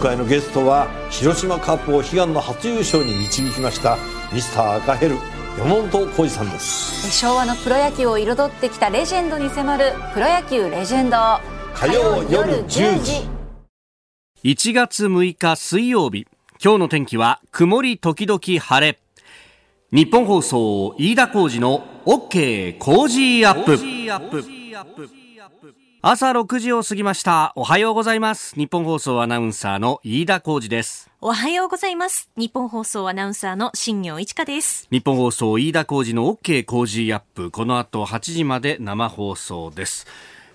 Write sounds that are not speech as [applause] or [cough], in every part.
回のゲストは広島カップを悲願の初優勝に導きましたミスター赤ヘル山本浩二さんです。昭和のプロ野球を彩ってきたレジェンドに迫る「プロ野球レジェンド」火曜夜10時。1月6日水曜日今日の天気は曇り時々晴れ。日本放送飯田浩二の OK 工事アップ朝6時を過ぎました。おはようございます。日本放送アナウンサーの飯田浩二です。おはようございます。日本放送アナウンサーの新業一華です。日本放送飯田浩二の OK 工事アップ。この後8時まで生放送です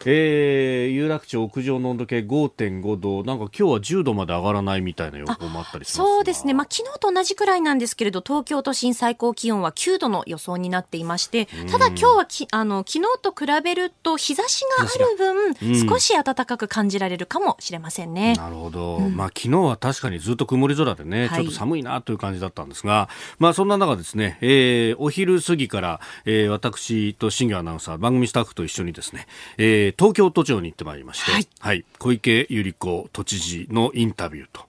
えー、有楽町屋上の温度計5.5度、なんか今日は10度まで上がらないみたいな予報もあったりしますそうですね、まあ昨日と同じくらいなんですけれど、東京都心最高気温は9度の予想になっていまして、ただ今日はきあの昨日と比べると日差しがある分、少し暖かく感じられるかもしれませんね。なるほど、うん、まあ昨日は確かにずっと曇り空でね、ちょっと寒いなという感じだったんですが、まあそんな中ですね、えー、お昼過ぎから、えー、私と新業アナウンサー、番組スタッフと一緒にですね、えー、東京都庁にってまいりまして、はい、はい、小池百合子都知事のインタビューと、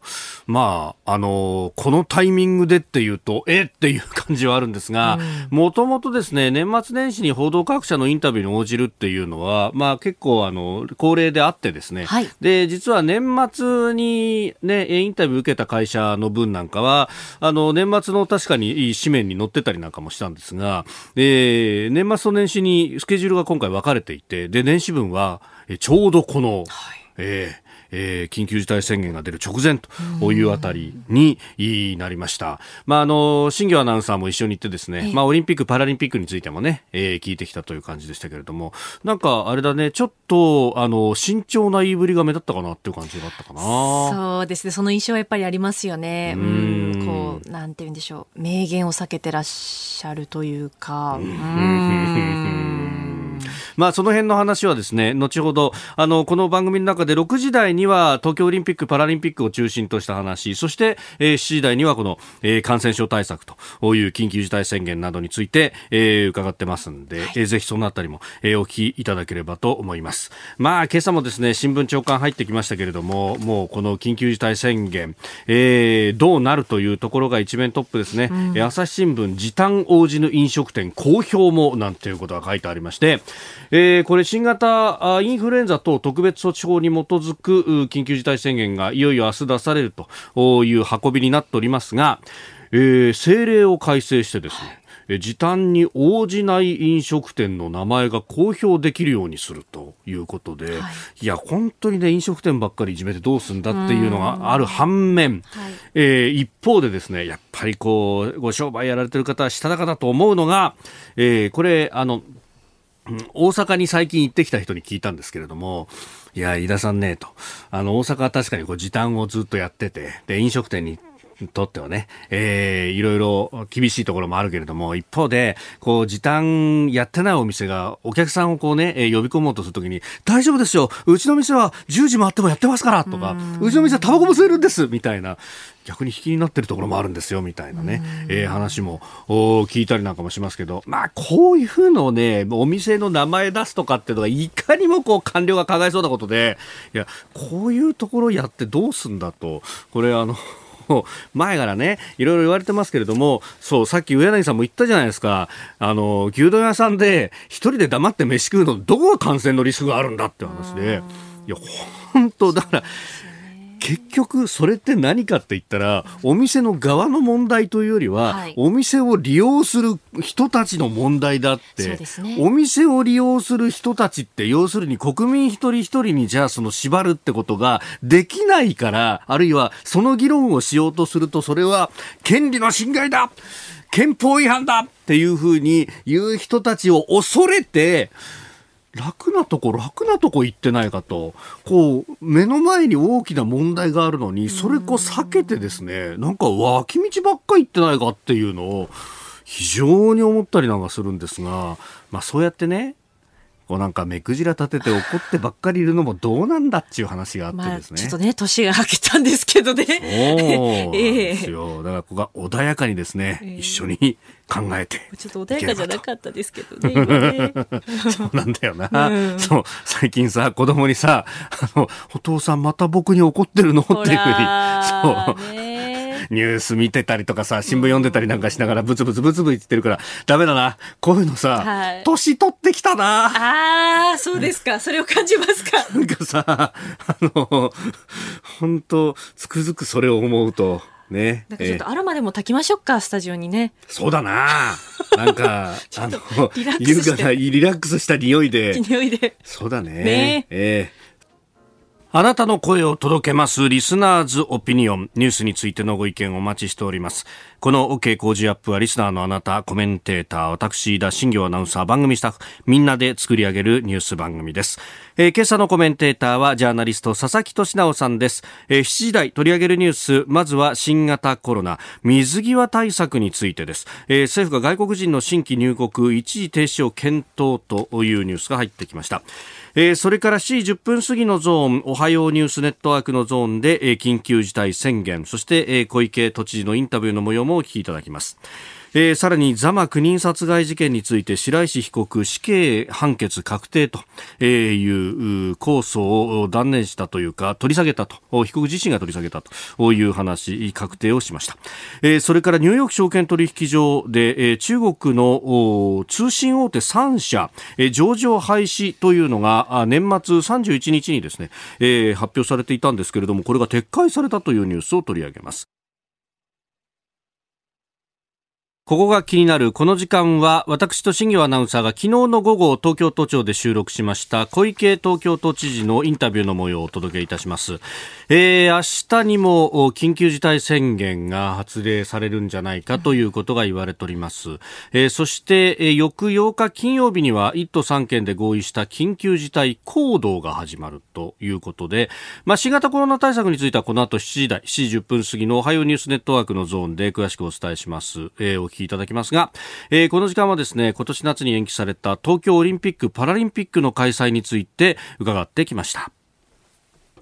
まあ、あのこのタイミングでっていうと、えっ？ていう感じはあるんですが、もともとですね、年末年始に報道各社のインタビューに応じるっていうのは、まあ結構あの、恒例であってですね、はい、で、実は年末にね、インタビュー受けた会社の分なんかは、あの、年末の確かに紙面に載ってたりなんかもしたんですが、えー、年末と年始にスケジュールが今回分かれていて、で、年始分は、ちょうどこの、はい、えーえー、緊急事態宣言が出る直前というあたりになりました。まあ、あの、新業アナウンサーも一緒に行ってですね、まあ、オリンピック、パラリンピックについてもね、えー、聞いてきたという感じでしたけれども、なんか、あれだね、ちょっと、あの、慎重な言いぶりが目立ったかなっていう感じだったかな。そうですね、その印象はやっぱりありますよね。うん、こう、なんて言うんでしょう、名言を避けてらっしゃるというか、うん。まあ、その辺の話はですね、後ほど、あの、この番組の中で6時台には東京オリンピック・パラリンピックを中心とした話、そして、えー、7時台にはこの、えー、感染症対策という緊急事態宣言などについて、えー、伺ってますんで、はい、えー、ぜひそのあたりも、えー、お聞きいただければと思います。まあ、今朝もですね、新聞長官入ってきましたけれども、もうこの緊急事態宣言、えー、どうなるというところが一面トップですね。うん、朝日新聞、時短応じぬ飲食店公表もなんていうことが書いてありまして、えー、これ新型インフルエンザ等特別措置法に基づく緊急事態宣言がいよいよ明日出されるという運びになっておりますが、えー、政令を改正してですね、時短に応じない飲食店の名前が公表できるようにするということで、はい、いや本当にね飲食店ばっかりいじめてどうすんだっていうのがある反面、はい、えー、一方でですねやっぱりこうご商売やられてる方はしたたかだと思うのが、えー、これあの大阪に最近行ってきた人に聞いたんですけれども、いや、飯田さんね、と。あの、大阪は確かにこう時短をずっとやってて、で、飲食店にとってはね、えー、いろいろ厳しいところもあるけれども、一方で、こう、時短やってないお店が、お客さんをこうね、えー、呼び込もうとするときに、大丈夫ですよ、うちの店は10時回ってもやってますから、とか、うちの店はタバコも吸えるんです、みたいな、逆に引きになってるところもあるんですよ、みたいなね、えー、話も聞いたりなんかもしますけど、まあ、こういうふうのね、お店の名前出すとかっていうのが、いかにもこう、官僚が考えそうなことで、いや、こういうところやってどうすんだと、これあの、前からね、いろいろ言われてますけれども、そう、さっき上柳さんも言ったじゃないですか、あの、牛丼屋さんで一人で黙って飯食うの、どこが感染のリスクがあるんだって話で、いや、本当だから、結局それって何かって言ったらお店の側の問題というよりは、はい、お店を利用する人たちの問題だって、ね、お店を利用する人たちって要するに国民一人一人にじゃあその縛るってことができないからあるいはその議論をしようとするとそれは権利の侵害だ憲法違反だっていうふうに言う人たちを恐れて楽なとこ楽なとこ行ってないかと。こう目の前に大きな問題があるのにそれこう避けてですねなんか脇道ばっか行ってないかっていうのを非常に思ったりなんかするんですが、まあ、そうやってねこうなんか目くじら立てて怒ってばっかりいるのもどうなんだっていう話があってですね。まあ、ちょっとね、年が明けたんですけどね。そうなんですよ。[laughs] だからここが穏やかにですね、えー、一緒に考えてちょっと穏やかじゃなかったですけどねね。[laughs] そうなんだよな、うん、そう最近さ子供にさあのお父さんまた僕に怒ってるの？っていうふうに。あーねニュース見てたりとかさ、新聞読んでたりなんかしながらブツブツブツブツ言ってるから、ダメだな。こういうのさ、はい年取ってきたな。ああ、そうですか。[laughs] それを感じますか。なんかさ、あの、本当つくづくそれを思うと、ね。なんかちょっとえーアロマでも炊きましょうか、スタジオにね。そうだな。なんか、[laughs] あの、リラックスして優雅な、リラックスした匂いで。匂いで。そうだね。ねええあなたの声を届けますリスナーズオピニオン。ニュースについてのご意見をお待ちしております。この OK 工事アップはリスナーのあなたコメンテーター私田新行アナウンサー番組スタッフみんなで作り上げるニュース番組です、えー今朝のコメンテーターはジャーナリスト佐々木俊直さんです、えー7時台取り上げるニュースまずは新型コロナ。水際対策についてです、えー政府が外国人の新規入国一時停止を検討というニュースが入ってきました。えーそれから7時10分過ぎのゾーン、おはようニュースネットワークのゾーンで、えー緊急事態宣言、そして、えー小池都知事のインタビューの模様もお聞きいただきます。えーさらにザマ9人殺害事件について白石被告死刑判決確定という控訴を断念したというか取り下げたと被告自身が取り下げたという話確定をしました、えーそれからニューヨーク証券取引所で、えー中国の通信大手3社、えー上場廃止というのが年末31日にですね、えー発表されていたんですけれどもこれが撤回されたというニュースを取り上げます。ここが気になるこの時間は私と新業アナウンサーが昨日の午後東京都庁で収録しました小池東京都知事のインタビューの模様をお届けいたします、えー明日にも緊急事態宣言が発令されるんじゃないかということが言われております、えーそして、えー翌8日金曜日には1都3県で合意した緊急事態行動が始まるということで、まあ、新型コロナ対策についてはこの後7時台7時10分過ぎのおはようニュースネットワークのゾーンで詳しくお伝えします、えーきいただきますが、えーこの時間はですね今年夏に延期された東京オリンピック・パラリンピックの開催について伺ってきました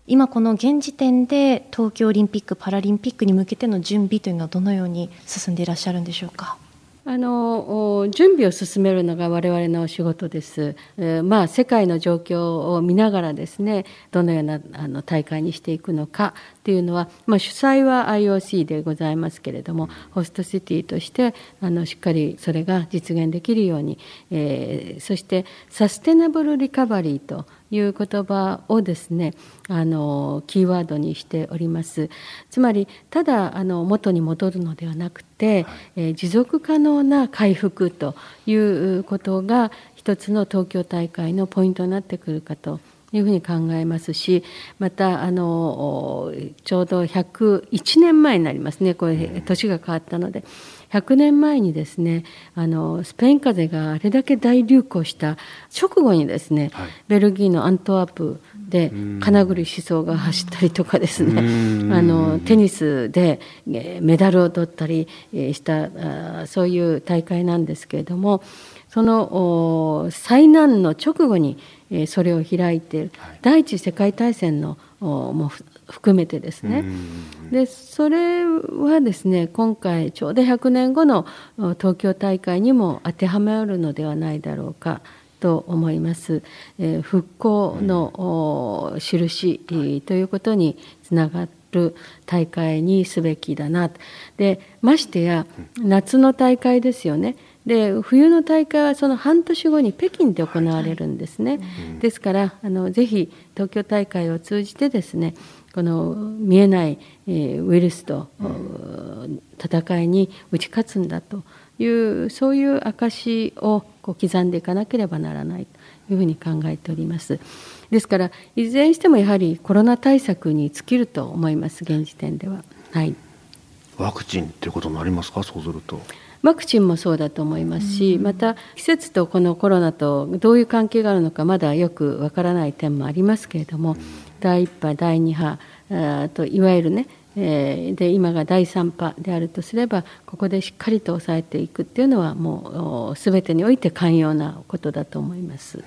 今この現時点で東京オリンピック・パラリンピックに向けての準備というのはどのように進んでいらっしゃるんでしょうか？あの準備を進めるのが我々の仕事です。えまあ世界の状況を見ながらですね、どのようなあの大会にしていくのかというのは、まあ主催は IOC でございますけれども、ホストシティとしてあのしっかりそれが実現できるように、えーそしてサステナブルリカバリーという言葉をですねあのキーワードにしております。つまりただあの元に戻るのではなくて、えー持続可能な回復ということが一つの東京大会のポイントになってくるかというふうに考えますしまたあのおちょうど101年前になりますね。これ年が変わったので。100年前にですねあのスペイン風邪があれだけ大流行した直後にですね、ベルギーのアントワープで金栗思想が走ったりとかですね [laughs] あのテニスでえーメダルを取ったりえーしたそういう大会なんですけれどもそのお災難の直後にえーそれを開いて第一次世界大戦のおもふ含めてですね。でそれはですね今回ちょうど100年後のお東京大会にも当てはまるのではないだろうかと思います、えー復興のお印えーということにつながる大会にすべきだな。でましてや夏の大会ですよねで冬の大会はその半年後に北京で行われるんですね、ですからあのぜひ東京大会を通じてですねこの見えない、えーウイルスと、お戦いに打ち勝つんだというそういう証をこう刻んでいかなければならないというふうに考えております。ですからいずれにしてもやはりコロナ対策に尽きると思います現時点では。はい。ワクチンっていうことになりますかそうするとワクチンもそうだと思いますし、また季節とこのコロナとどういう関係があるのかまだよくわからない点もありますけれども、第1波、第2波といわゆるね、えーで今が第3波であるとすればここでしっかりと抑えていくっていうのはもうすべてにおいて寛容なことだと思います。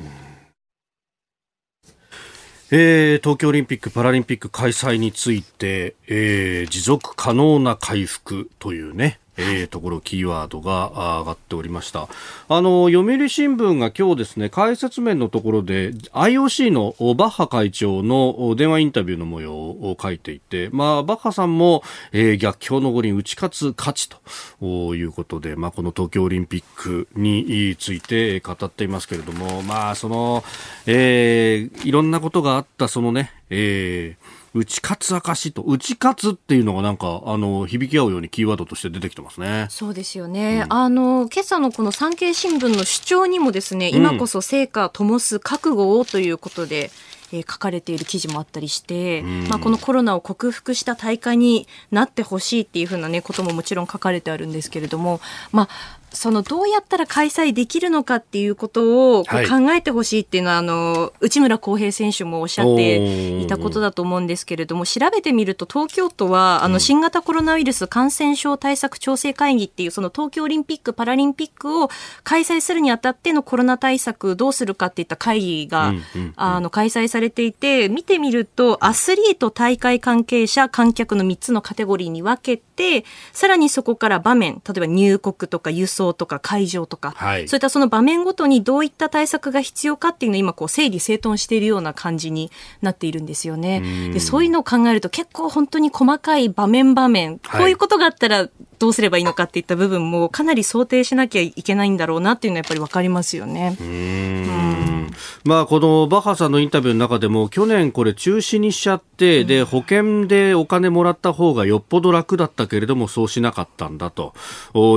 えー東京オリンピック・パラリンピック開催について、えー持続可能な回復というね、えー、ところキーワードが上がっておりました。あの読売新聞が今日ですね解説面のところで IOC のバッハ会長の電話インタビューの模様を書いていて、まあ、バッハさんも、えー、逆境の五輪打ち勝つ価値ということで、まあ、この東京オリンピックについて語っていますけれども、まあ、その、えー、いろんなことがあったそのね、えー打ち勝つ証と、打ち勝つっていうのがなんか、あの、響き合うようにキーワードとして出てきてますね。そうですよね。うん、あの、今朝のこの産経新聞の主張にもですね、今こそ成果灯す覚悟をということで、えー、書かれている記事もあったりして、まあ、このコロナを克服した大会になってほしいっていうふうな、ね、ことももちろん書かれてあるんですけれども、まあ、そのどうやったら開催できるのかっていうことをこう考えてほしいっていうのは、はい、あの内村航平選手もおっしゃっていたことだと思うんですけれども調べてみると東京都はあの新型コロナウイルス感染症対策調整会議っていうその東京オリンピック・パラリンピックを開催するにあたってのコロナ対策どうするかっていった会議が、あの開催されていて見てみるとアスリート大会関係者観客の3つのカテゴリーに分けてさらにそこから場面例えば入国とか輸送とか会場とか、はい、そういったその場面ごとにどういった対策が必要かっていうのを今こう整理整頓しているような感じになっているんですよね。でそういうのを考えると結構本当に細かい場面場面、こういうことがあったらどうすればいいのかっていった部分もかなり想定しなきゃいけないんだろうなっていうのはやっぱり分かりますよね。うんまあ、このバッハさんのインタビューの中でも去年これ中止にしちゃって、で保険でお金もらった方がよっぽど楽だったけれどもそうしなかったんだと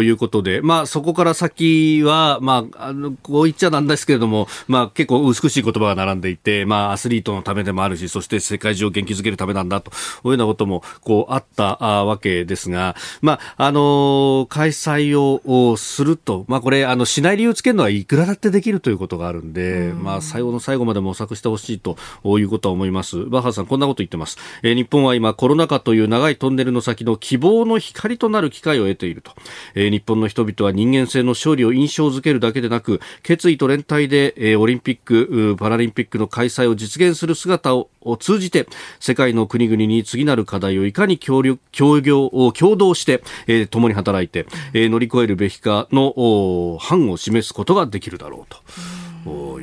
いうことで、まあ、そこから先は、まあ、あのこう言っちゃなんですけれども、まあ、結構美しい言葉が並んでいて、まあ、アスリートのためでもあるしそして世界中を元気づけるためなんだというようなこともこうあったわけですが、まああの開催をすると、まあ、これあのしない理由つけるのはいくらだってできるということがあるんで、まあ、最後の最後まで模索してほしいということは思います。バッハさんこんなこと言ってます、えー、日本は今コロナ禍という長いトンネルの先の希望の光となる機会を得ていると、えー、日本の人々は人間性の勝利を印象づけるだけでなく決意と連帯で、えー、オリンピックパラリンピックの開催を実現する姿をを通じて世界の国々に次なる課題をいかに協力協業を共同して、えー、共に働いて、えー、乗り越えるべきかの範を示すことができるだろうと。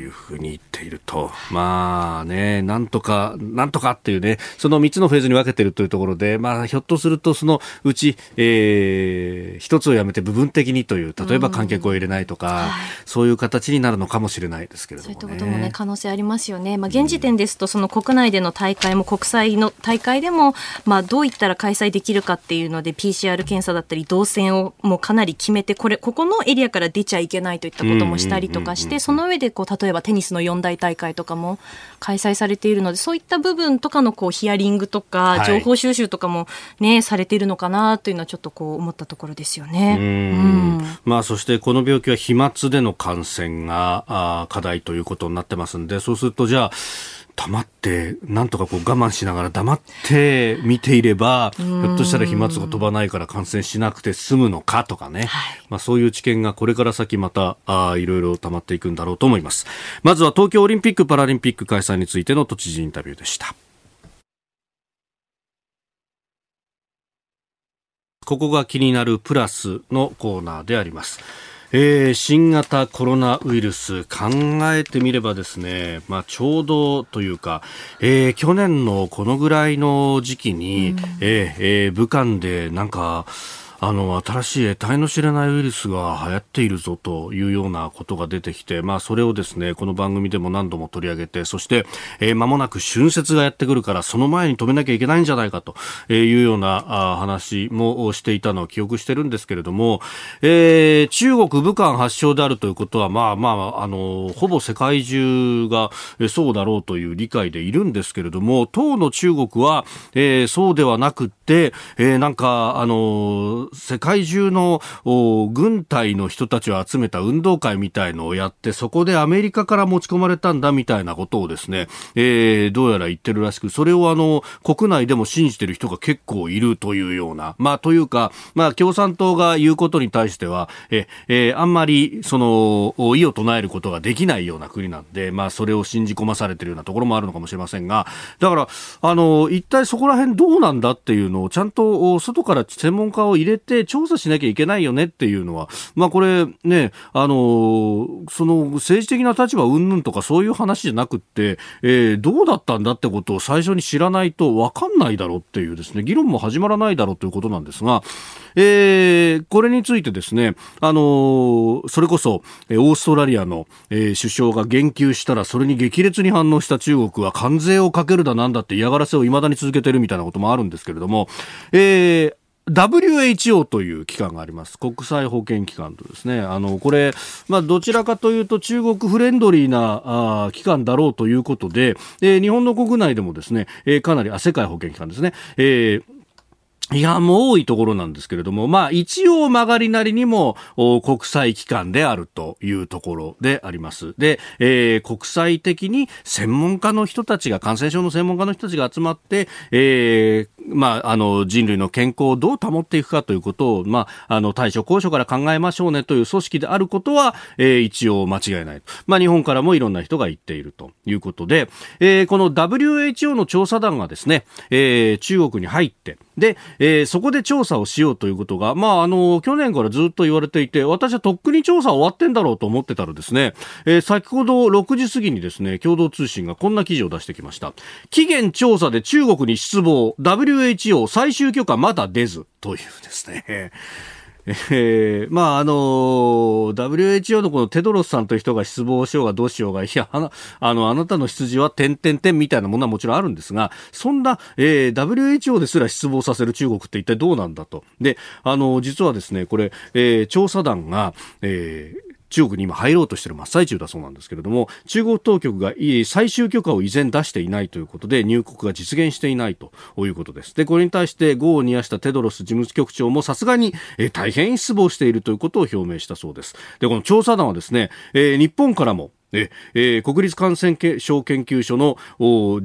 いうふうに言っていると、まあね、なんとか、なんとかっていうね、その3つのフェーズに分けているというところで、まあ、ひょっとすると、そのうち、えー、1つをやめて部分的にという、例えば観客を入れないとか、はい、そういう形になるのかもしれないですけれども、ね、そういったこともね、可能性ありますよね。まあ、現時点ですと、その国内での大会も国際の大会でも、まあ、どういったら開催できるかっていうので、PCR 検査だったり、動線をもうかなり決めて、これ、ここのエリアから出ちゃいけないといったこともしたりとかして、その上ででこう例えばテニスの四大大会とかも開催されているのでそういった部分とかのこうヒアリングとか情報収集とかもね、はい、されているのかなというのはちょっとこう思ったところですよね。うん。まあ、そしてこの病気は飛沫での感染があ課題ということになってますんでそうするとじゃあ黙って、なんとかこう我慢しながら黙って見ていれば、ひょっとしたら飛沫が飛ばないから感染しなくて済むのかとかね。はい、まあそういう知見がこれから先また、あいろいろ溜まっていくんだろうと思います。まずは東京オリンピック・パラリンピック開催についての都知事インタビューでした。ここが気になるプラスのコーナーであります。えー、新型コロナウイルス考えてみればですね、まあ、ちょうどというか、えー、去年のこのぐらいの時期に、うん、えー、えー、武漢でなんかあの新しい得体の知れないウイルスが流行っているぞというようなことが出てきて、まあ、それをですねこの番組でも何度も取り上げてそして、えー、間もなく春節がやってくるからその前に止めなきゃいけないんじゃないかというようなあ話もしていたのを記憶してるんですけれども、えー、中国武漢発祥であるということは、まあまあ、あのほぼ世界中がそうだろうという理解でいるんですけれども当の中国は、えー、そうではなくて、えー、なんかあの世界中の軍隊の人たちを集めた運動会みたいのをやって、そこでアメリカから持ち込まれたんだみたいなことをですね、えー、どうやら言ってるらしく、それをあの、国内でも信じてる人が結構いるというような、まあ、というか、まあ、共産党が言うことに対しては、え、えー、あんまり、その、意を唱えることができないような国なんで、まあ、それを信じ込まされてるようなところもあるのかもしれませんが、だから、あの、一体そこら辺どうなんだっていうのを、ちゃんと外から専門家を入れて調査しなきゃいけないよねっていうのは、まあこれね、あの、その政治的な立場云々とかそういう話じゃなくって、えー、どうだったんだってことを最初に知らないと分かんないだろうっていうですね、議論も始まらないだろうということなんですが、えー、これについてですね、あのそれこそ、オーストラリアの、え、首相が言及したら、それに激烈に反応した中国は関税をかけるだなんだって嫌がらせを未だに続けてるみたいなこともあるんですけれども、えー、WHO という機関があります。国際保健機関とですね。あの、これ、まあ、どちらかというと中国フレンドリーなあ機関だろうということで、えー、日本の国内でもですね、えー、かなり、あ、世界保健機関ですね。えーいや、もう多いところなんですけれども、まあ一応曲がりなりにも国際機関であるというところであります。で、えー、国際的に専門家の人たちが、感染症の専門家の人たちが集まって、えー、まあ、あの、人類の健康をどう保っていくかということを、まあ、あの、対処交渉から考えましょうねという組織であることは、えー、一応間違いない。まあ、日本からもいろんな人が言っているということで、えー、この WHO の調査団がですね、えー、中国に入って、で、えー、そこで調査をしようということが、まあ、あの、去年からずっと言われていて、私はとっくに調査終わってんだろうと思ってたらですね、えー、先ほど6時過ぎにですね、共同通信がこんな記事を出してきました。期限調査で中国に失望、WHO 最終許可まだ出ず、というですね。えー、まあ、あの、WHO のこのテドロスさんという人が失望しようがどうしようが、いや、あの、あのあなたの羊は点々点みたいなものはもちろんあるんですが、そんな、えー、WHO ですら失望させる中国って一体どうなんだと。で、あの、実はですね、これ、えー、調査団が、えー、中国に今入ろうとしている真っ最中だそうなんですけれども中国当局が最終許可を依然出していないということで入国が実現していないということです。でこれに対して業を煮やしたテドロス事務局長もさすがに大変失望しているということを表明したそうです。でこの調査団はですね、えー、日本からもええー、国立感染症研究所の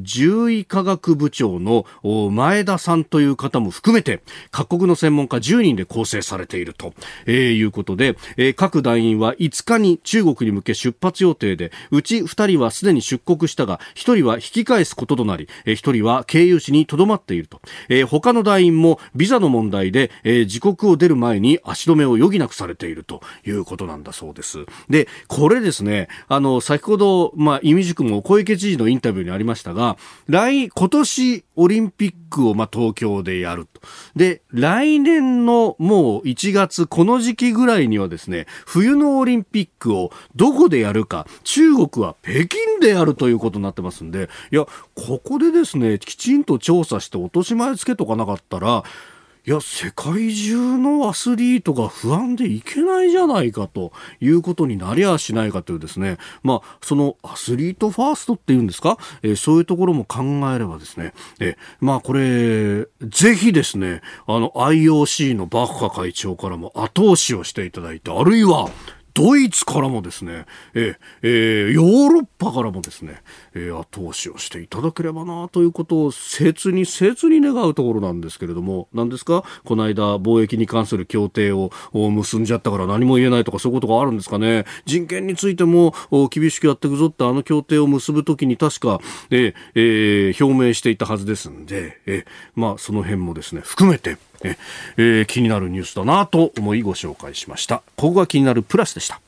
獣医科学部長の前田さんという方も含めて各国の専門家10人で構成されていると、えー、いうことで、えー、各団員は5日に中国に向け出発予定でうち2人はすでに出国したが1人は引き返すこととなり、えー、1人は経由地にとどまっていると、えー、他の団員もビザの問題で、えー、自国を出る前に足止めを余儀なくされているということなんだそうです。でこれですねあの先ほど、まあ、意味塾も小池知事のインタビューにありましたが、来、今年オリンピックを、まあ、東京でやると。で、来年のもう1月、この時期ぐらいにはですね、冬のオリンピックをどこでやるか、中国は北京でやるということになってますんで、いや、ここでですね、きちんと調査して落とし前つけとかなかったら、いや、世界中のアスリートが不安でいけないじゃないかということになりゃしないかというですね、まあ、そのアスリートファーストっていうんですか、えー、そういうところも考えればですね、えー、まあ、これ、ぜひですね、あの、IOC のバッハ会長からも後押しをしていただいて、あるいは、ドイツからもですね、えー、ヨーロッパからもですね、えー、後押しをしていただければなということを切に切に願うところなんですけれども、何ですか？この間貿易に関する協定を結んじゃったから何も言えないとかそういうことがあるんですかね？人権についても厳しくやっていくぞってあの協定を結ぶときに確か、ええー、表明していたはずですんで、えまあその辺もですね、含めて、ええー、気になるニュースだなと思いご紹介しました。ここが気になるプラスでした。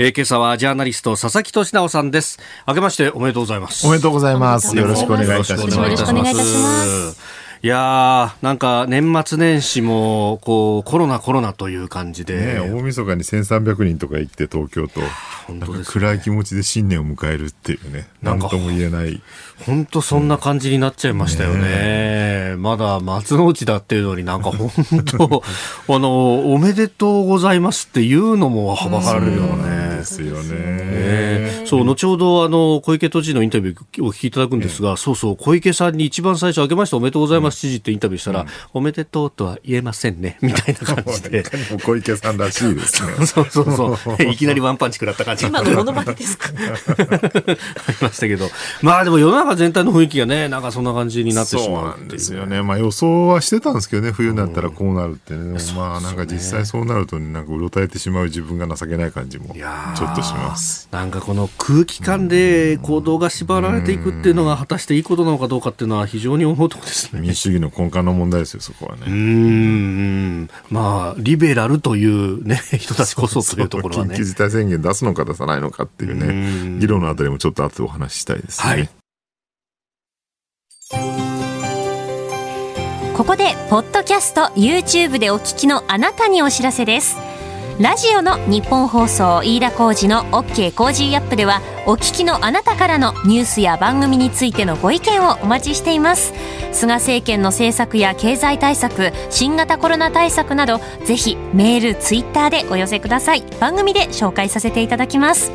えー、今朝はジャーナリスト佐々木俊直さんです。明けましておめでとうございます。おめでとうございます。よろしくお願いいたします。よろしくお願いいたします。いやー、なんか年末年始もこうコロナコロナという感じで、ね、大晦日に1300人とか行って東京と、本当、ね、暗い気持ちで新年を迎えるっていうね、なんとも言えない。本当そんな感じになっちゃいましたよね。ねまだ松の内だっていうのになんか本当 [laughs] あの、おめでとうございますっていうのもはばかられるよね。ですよね。そう、後ほどあの、小池都知事のインタビューをお聞きいただくんですが、そうそう、小池さんに一番最初、明けましておめでとうございます知事ってインタビューしたら、おめでとうとは言えませんね、[laughs] みたいな感じで。小池さんらしいですね。[laughs] そうそうそう。[laughs] いきなりワンパンチ食らった感じ。今のモノマネですか？ありましたけど。まあでも世の中全体の雰囲気がね、なんかそんな感じになってしまうそうなんですよね。まあ予想はしてたんですけどね、冬になったらこうなるってね。まあなんか実際そうなると、なんかうろたえてしまう自分が情けない感じも。いやちょっとします。なんかこの空気感で行動が縛られていくっていうのが果たしていいことなのかどうかっていうのは非常に思うところですね。民主主義の根幹の問題ですよそこはね。うん。まあリベラルというね人たちこそというところはね。緊急。事態宣言出すのか出さないのかっていううん。ね議論のあたりもちょっと後でお話ししたいですね、はい。ここでポッドキャスト YouTube でお聞きのあなたにお知らせですラジオの日本放送飯田浩二の OK コージーアップではお聞きのあなたからのニュースや番組についてのご意見をお待ちしています。菅政権の政策や経済対策新型コロナ対策などぜひメールツイッターでお寄せください。番組で紹介させていただきます。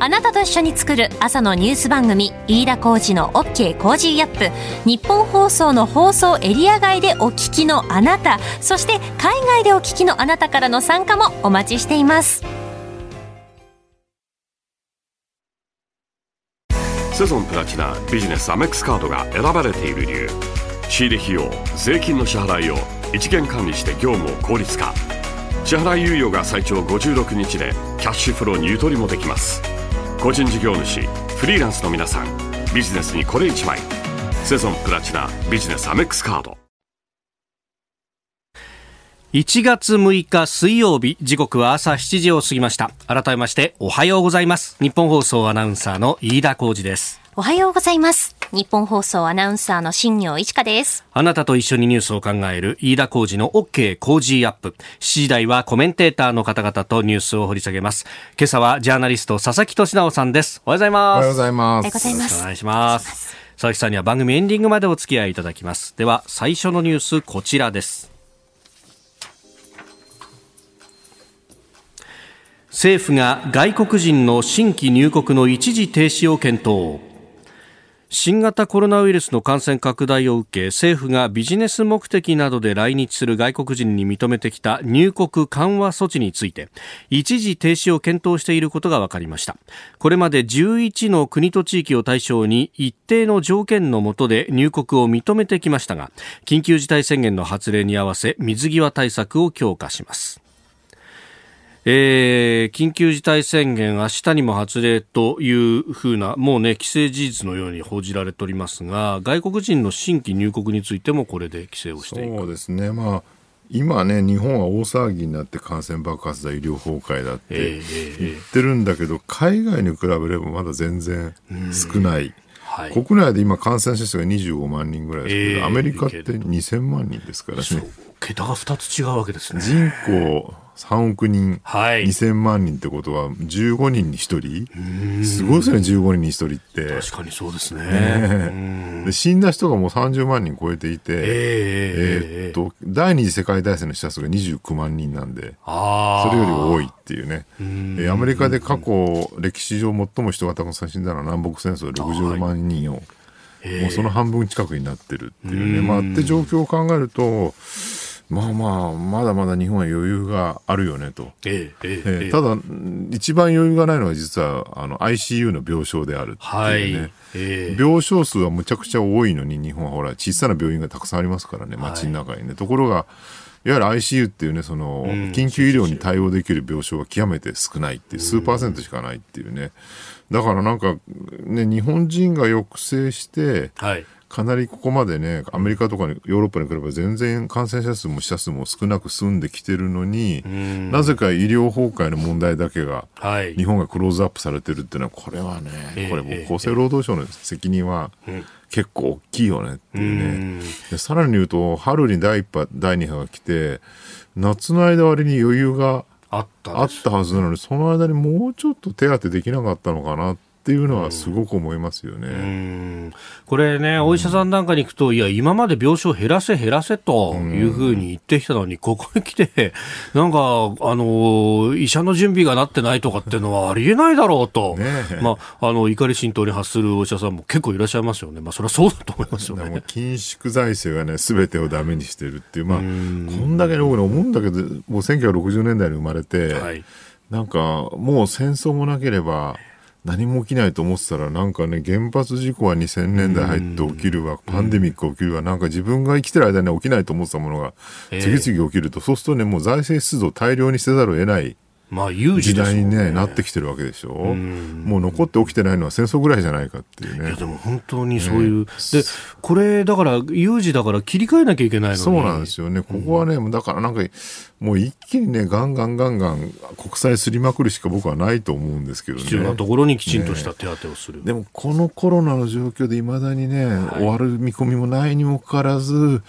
あなたと一緒に作る朝のニュース番組飯田浩二の OK コージーアップ。日本放送の放送エリア外でお聞きのあなたそして海外でお聞きのあなたからの参加もお待ちしています。セゾンプラチナビジネスアメックスカードが選ばれている理由仕入れ費用税金の支払いを一元管理して業務を効率化。支払い猶予が最長56日でキャッシュフローにゆとりもできます。個人事業主フリーランスの皆さんビジネスにこれ一枚。セゾンプラチナビジネスアメックスカード。1月6日水曜日時刻は朝7時を過ぎました改めましておはようございます日本放送アナウンサーの飯田浩二ですおはようございます日本放送アナウンサーの新業一華ですあなたと一緒にニュースを考える飯田浩二の OK 工事アップ。7時台はコメンテーターの方々とニュースを掘り下げます。今朝はジャーナリスト佐々木俊直さんです。おはようございおます。はようございまおはようごすざいますお願いします。佐々木さんには番組エンディングまでお付き合いいただきます。では、最初のニュース、こちらです。政府が外国人の新規入国の一時停止を検討。新型コロナウイルスの感染拡大を受け政府がビジネス目的などで来日する外国人に認めてきた入国緩和措置について一時停止を検討していることが分かりましたこれまで11の国と地域を対象に一定の条件の下で入国を認めてきましたが緊急事態宣言の発令に合わせ水際対策を強化しますえー緊急事態宣言明日にも発令というふうなもうね既成事実のように報じられておりますが外国人の新規入国についてもこれで規制をしていく。そうですね。まあ今ね日本は大騒ぎになって感染爆発だ医療崩壊だってえ言ってるんだけど海外に比べればまだ全然少ない、はい。国内で今感染者数が25万人ぐらいですけど、ええアメリカって2000万人ですからね。桁が2つ違うわけですね。人口3億人、はい。2000万人ってことは15人に1人？すごいですね15人に1人って。確かにそうですね。ねで死んだ人がもう30万人超えていて、えええええーっと第二次世界大戦の死者数が29万人なんでそれより多いっていうね、えーアメリカで過去歴史上最も人がたくさん死んだのは南北戦争で60万人を、もうその半分近くになってるっていうね、まあ、って状況を考えるとまあまあまだまだ日本は余裕があるよねと。ええええただ一番余裕がないのは実はあの ICU の病床であるってはいいうね、ええ。病床数はむちゃくちゃ多いのに日本はほら小さな病院がたくさんありますからね街の中にね、ところがいわゆる ICU っていうねその緊急医療に対応できる病床は極めて少ないっていう数パーセントしかないっていうね。だからなんかね日本人が抑制してはいかなりここまでねアメリカとかにヨーロッパに比べば全然感染者数も死者数も少なく済んできてるのになぜか医療崩壊の問題だけがはい。日本がクローズアップされてるっていうのはこれはね、ええこれもう厚生労働省の責任は結構大きいよねっていうね、でさらに言うと春に第1波第2波が来て夏の間割に余裕があったあったはずなのにその間にもうちょっと手当てできなかったのかなっていうのはすごく思いますよね。うんこれね、お医者さんなんかに行くと、いや、今まで病床減らせ減らせというふうに言ってきたのに、ここに来て、なんか、あの、医者の準備がなってないとかっていうのはありえないだろうと、ねえまあ、あの、怒り心頭に発するお医者さんも結構いらっしゃいますよね。まあ、それはそうだと思いますよね。緊縮財政がね、すべてをダメにしてるっていう、まあ、こんだけの思うんだけど、もう1960年代に生まれて、はい。なんか、もう戦争もなければ、何も起きないと思ってたら、なんかね、原発事故は2000年代入って起きるわ、パンデミック起きるわ、なんか自分が生きてる間に起きないと思ってたものが、ええ。次々起きると、そうするとね、もう財政出動を大量にせざるを得ないまあ、有時事ですもん代に、ね、なってきてるわけでしょ、もう残って起きてないのは戦争ぐらいじゃないかっていうね。いや。でも本当にそういう、でこれだから有事だから切り替えなきゃいけないのにそうなんですよね、ここはね、だからなんか、もう一気にね、ガンガンガンガン国債すりまくるしか僕はないと思うんですけどね。必要なところにきちんとした手当てをする、でもこのコロナの状況でいまだにね、終わる見込みもないにもかかわらず、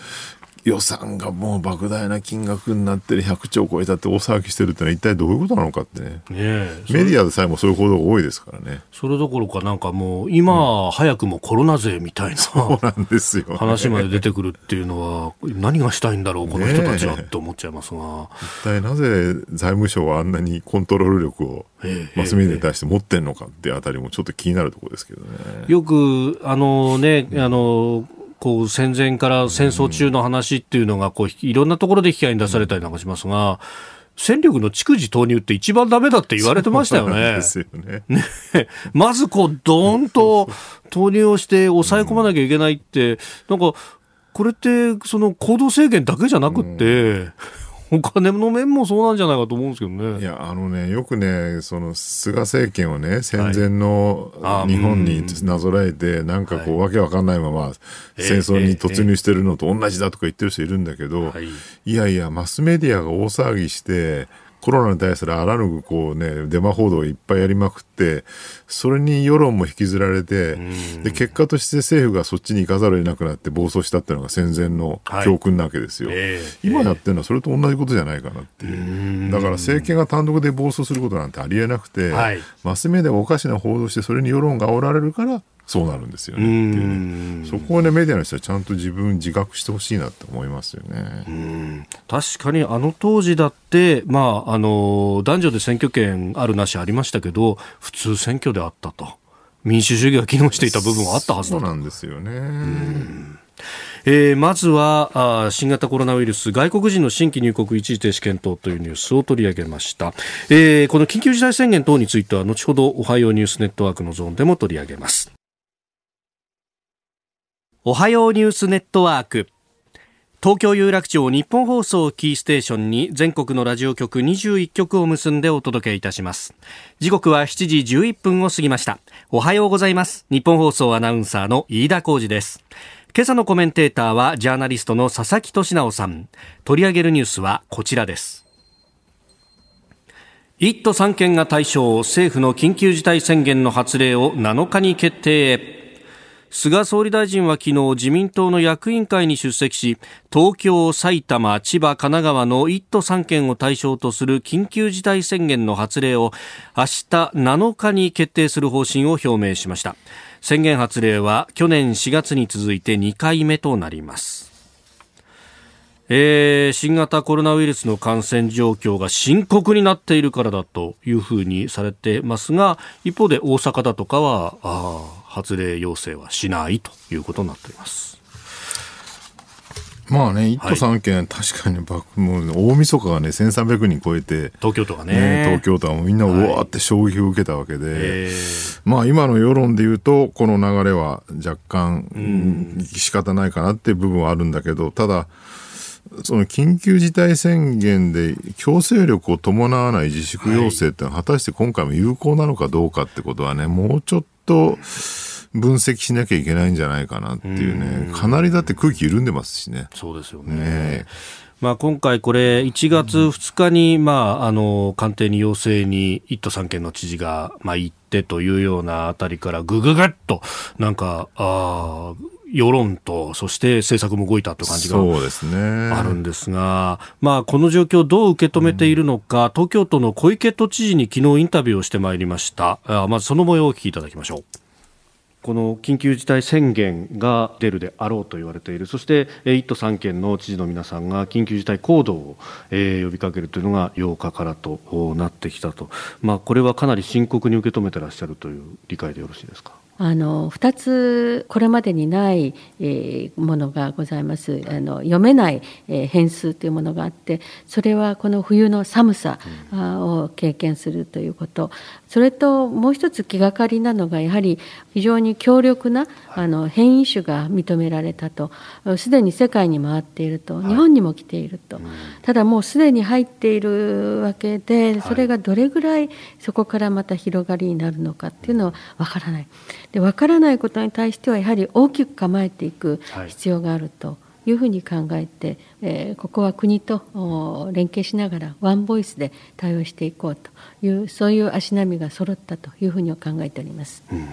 予算がもう莫大な金額になってる100兆超えたって大騒ぎしてるってのは一体どういうことなのかってね。ねえメディアでさえもそういう報道が多いですからね。それどころかなんかもう今、早くもコロナ税みたいなそうなんですよ、ね。話まで出てくるっていうのは何がしたいんだろうこの人たちはって思っちゃいますが、一体なぜ財務省はあんなにコントロール力をええマスメディアに対して持ってんのかってあたりもちょっと気になるところですけどね。よくあのねあのこう戦前から戦争中の話っていうのがこういろんなところで機会に出されたりなんかしますが、戦力の蓄次投入って一番ダメだって言われてましたよねで。すよ [laughs] ね。まずこう、ドーンと投入をして抑え込まなきゃいけないって、なんか、これって、その行動制限だけじゃなくって、お金の面もそうなんじゃないかと思うんですけどね。いや、あのね、よくね、その、菅政権をね、戦前のあ日本になぞらえて、なんかこう、わけわかんないまま、戦争に突入してるのと同じだとか言ってる人いるんだけど、はい。いやいや、マスメディアが大騒ぎして、コロナに対するあらぬるこうね、デマ報道をいっぱいやりまくって、それに世論も引きずられて、で、結果として政府がそっちに行かざるを得なくなって暴走したっていうのが戦前の教訓なわけですよ。ええ。今やってるのはそれと同じことじゃないかなっていう。だから政権が単独で暴走することなんてありえなくて、はい。マスメディアがおかしな報道して、それに世論が煽られるから、そうなるんですよねっていうね。そこをね、メディアの人はちゃんと自分自覚してほしいなって思いますよね。確かにあの当時だって、まあ、あの、男女で選挙権あるなしありましたけど、普通選挙であったと。民主主義が機能していた部分はあったはずだと。そうなんですよね。えーまずはあー新型コロナウイルス外国人の新規入国一時停止検討というニュースを取り上げました、えーこの緊急事態宣言等については後ほどおはようニュースネットワークのゾーンでも取り上げますおはようニュースネットワーク。東京有楽町日本放送キーステーションに全国のラジオ局21局を結んでお届けいたします。時刻は7時11分を過ぎました。おはようございます。日本放送アナウンサーの飯田浩二です。今朝のコメンテーターはジャーナリストの佐々木俊直さん。取り上げるニュースはこちらです。1都3県が対象政府の緊急事態宣言の発令を7日に決定。菅総理大臣は昨日自民党の役員会に出席し東京、埼玉、千葉、神奈川の1都3県を対象とする緊急事態宣言の発令を明日7日に決定する方針を表明しました。宣言発令は去年4月に続いて2回目となります。えー新型コロナウイルスの感染状況が深刻になっているからだというふうにされてますが一方で大阪だとかはあー発令要請はしないということになっています。まあね、1都3県、確かにばもう大晦日がね、1300人超えて、東京都がね。ね、東京都はもうみんなうわーって衝撃を受けたわけで、えまあ今の世論で言うと、この流れは若干、うん。仕方ないかなっていう部分はあるんだけど、ただ、その緊急事態宣言で強制力を伴わない自粛要請ってのは果たして今回も有効なのかどうかってことはね、もうちょっと分析しなきゃいけないんじゃないかなっていうね、かなりだって空気緩んでますしね。そうですよね。ねまあ、今回、これ1月2日に、まあ、あの官邸に要請に1都3県の知事が、まあ、行ってというようなあたりからぐぐぐっとなんかあー世論とそして政策も動いたという感じが。あるんですが、まあ、この状況をどう受け止めているのか、東京都の小池都知事に昨日インタビューをしてまいりました。あまずその模様をお聞きいただきましょう。この緊急事態宣言が出るであろうと言われている、そしてえー1都3県の知事の皆さんが緊急事態行動を、えー呼びかけるというのが8日からとなってきたと、まあ、これはかなり深刻に受け止めてらっしゃるという理解でよろしいですか？あの2つこれまでにない、えー、ものがございます。あの読めない、えー、変数というものがあってそれはこの冬の寒さを経験するということ。それともう一つ気がかりなのがやはり非常に強力なあの変異種が認められたと。すでに世界に回っていると。日本にも来ていると、ただもうすでに入っているわけでそれがどれぐらいそこからまた広がりになるのかっていうのはわからないでわからないことに対してはやはり大きく構えていく必要があると。いうふうに考えて、えー、ここは国と連携しながらワンボイスで対応していこうというそういう足並みが揃ったというふうに考えております。うん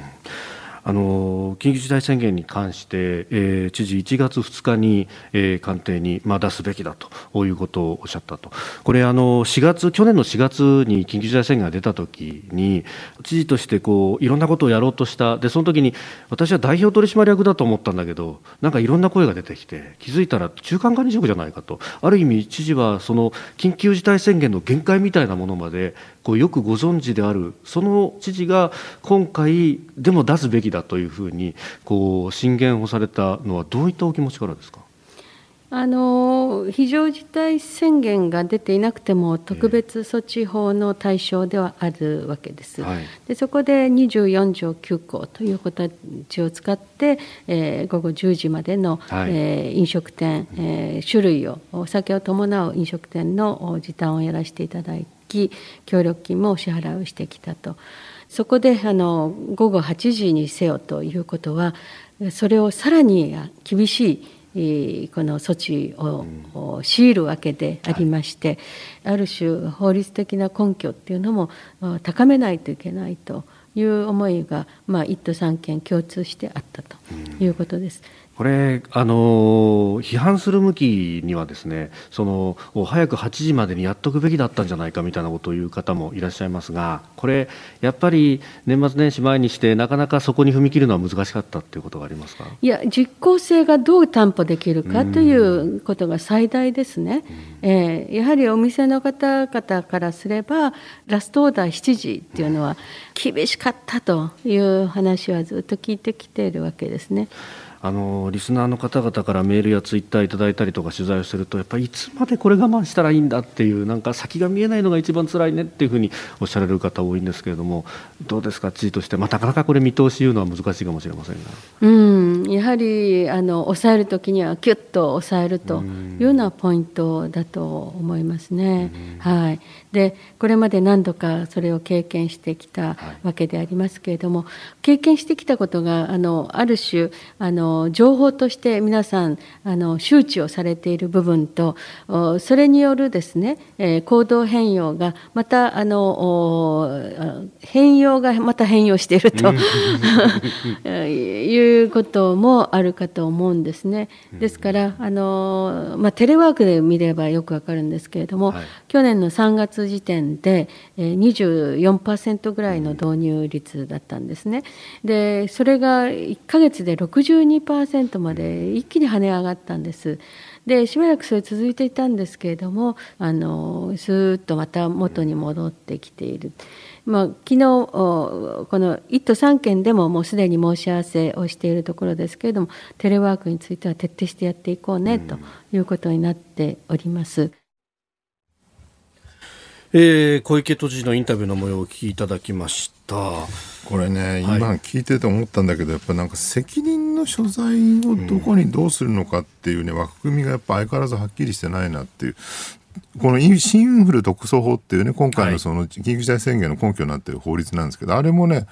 あの緊急事態宣言に関して、えー、知事、1月2日に、えー、官邸に、まあ、出すべきだということをおっしゃったと、これあの4月、去年の4月に緊急事態宣言が出たときに、知事としてこういろんなことをやろうとした、でその時に私は代表取締役だと思ったんだけど、なんかいろんな声が出てきて、気づいたら中間管理職じゃないかと、ある意味、知事はその緊急事態宣言の限界みたいなものまでこうよくご存知であるその知事が今回でも出すべきだというふうにこう進言をされたのはどういったお気持ちからですか？あの非常事態宣言が出ていなくても特別措置法の対象ではあるわけです。はい、でそこで24条9項という形を使って、えー、午後10時までの、はい、えー、飲食店、えー、種類をお酒を伴う飲食店の時短をやらせていただいき協力金もお支払いをしてきたとそこであの午後8時にせよということはそれをさらに厳しいこの措置を強いるわけでありまして、ある種法律的な根拠っていうのも高めないといけないという思いが、まあ、1都3県共通してあったということです。これあの批判する向きにはですねその早く8時までにやっとくべきだったんじゃないかみたいなことを言う方もいらっしゃいますがこれやっぱり年末年始前にしてなかなかそこに踏み切るのは難しかったということがありますか？いや実効性がどう担保できるかということが最大ですね、えー、やはりお店の方々からすればラストオーダー7時っていうのは厳しかったという話はずっと聞いてきているわけですね。あのリスナーの方々からメールやツイッターいただいたりとか取材をするとやっぱりいつまでこれ我慢したらいいんだっていうなんか先が見えないのが一番辛いねっていうふうにおっしゃられる方多いんですけれどもどうですか知事として、まあ、なかなかこれ見通し言うのは難しいかもしれませんが、うん、やはりあの抑える時にはキュッと抑えるというようなポイントだと思いますね。はい、でこれまで何度かそれを経験してきたわけでありますけれども、はい、経験してきたことがあのある種あの情報として皆さんあの周知をされている部分とそれによるですね、え行動変容がまたあの変容がまた変容していると [laughs] いうこともあるかと思うんですね。ですからあの、まあ、テレワークで見ればよくわかるんですけれども、はい、去年の3月時点で24%ぐらいの導入率だったんですね。でそれが1か月で62% 2%まで一気に跳ね上がったんです。でしばらくそれ続いていたんですけれどもあのスーッとまた元に戻ってきている。まあ、昨日この1都3県でももうすでに申し合わせをしているところですけれどもテレワークについては徹底してやっていこうねということになっております。えー、小池都知事のインタビューの模様をお聞きいただきました。これね、今聞いてて思ったんだけど、やっぱなんか責任の所在をどこにどうするのかっていうね、枠組みがやっぱ相変わらずはっきりしてないなっていう。この新インフル特措法っていうね、今回のその緊急事態宣言の根拠になっている法律なんですけど、あれもね、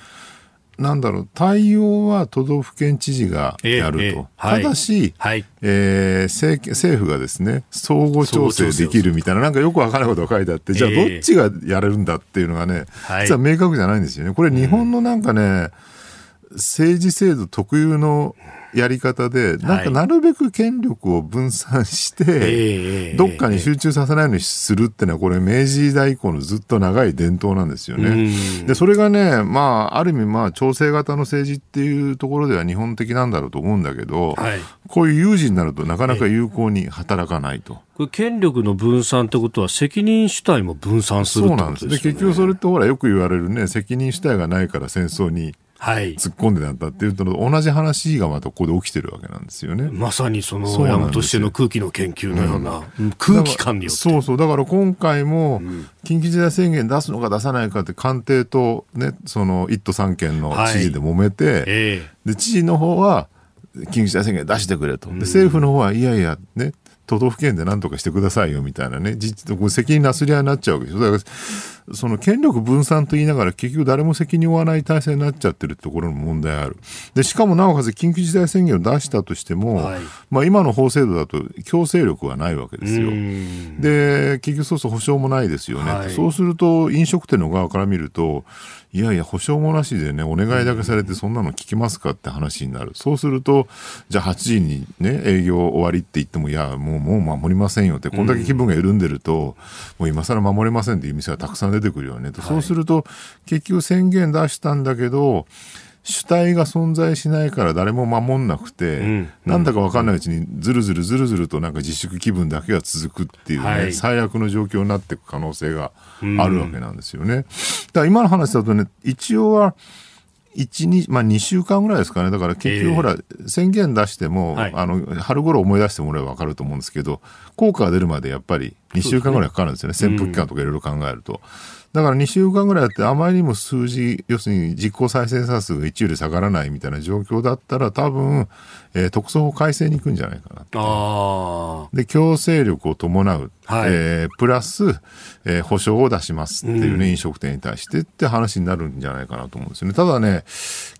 なんだろう、対応は都道府県知事がやると。えーえーただし、はい、えー、政政府がですね、相互調整できるみたいな、なんかよくわからないことが書いてあって、じゃあどっちがやれるんだっていうのがね、実は明確じゃないんですよね。これ日本のなんかね、うん。政治制度特有のやり方で、なんかなるべく権力を分散して、どっかに集中させないようにするっていうのは、これ明治時代以降のずっと長い伝統なんですよね。で、それがね、まあ、ある意味、まあ、調整型の政治っていうところでは日本的なんだろうと思うんだけど、はい、こういう有事になるとなかなか有効に働かないと。これ権力の分散ってことは責任主体も分散するそうなんです。で、結局それってほらよく言われるね、責任主体がないから戦争にはい。突っ込んでなったっていうと同じ話がまたここで起きてるわけなんですよね。まさにその山本しての空気の研究のような、うん。空気感によって。そうそう。だから今回も緊急事態宣言出すのか出さないかって官邸とねその1都3県の知事で揉めて、えで知事の方は緊急事態宣言出してくれと。で政府の方はいやいやね都道府県で何とかしてくださいよみたいなね。責任なすり合いになっちゃうわけですよその権力分散と言いながら結局誰も責任を負わない体制になっちゃってるところの問題ある。でしかもなおかつ緊急事態宣言を出したとしても、はい。まあ、今の法制度だと強制力はないわけですよ。うん。で結局そうすると保証もないですよね、はい。そうすると飲食店の側から見るといやいや保証もなしでねお願いだけされてそんなの聞きますかって話になる。そうするとじゃあ8時にね営業終わりって言ってもいやもうもう守りませんよってこんだけ気分が緩んでると、もう今更守れませんっていう店がたくさん出てくるよねと、そうすると結局宣言出したんだけど主体が存在しないから誰も守んなくて、ん。なんだか分かんないうちにずるずるずるずるとなんか自粛気分だけが続くっていうね、はい。最悪の状況になっていく可能性があるわけなんですよね。だから今の話だとね一応は1日まあ、2週間ぐらいですかね、だから結ええ。局、ほら、宣言出しても、はい。あの春頃思い出してもらえば分かると思うんですけど、効果が出るまでやっぱり2週間ぐらいかかるんですよね、潜伏期間とかいろいろ考えると。だから2週間ぐらいやって、あまりにも数字、要するに実効再生産数が1より下がらないみたいな状況だったら、多分、えー特措法改正に行くんじゃないかな。あで、強制力を伴う、はいえープラス、えー保証を出しますっていうね、うん飲食店に対してって話になるんじゃないかなと思うんですよね。ただね、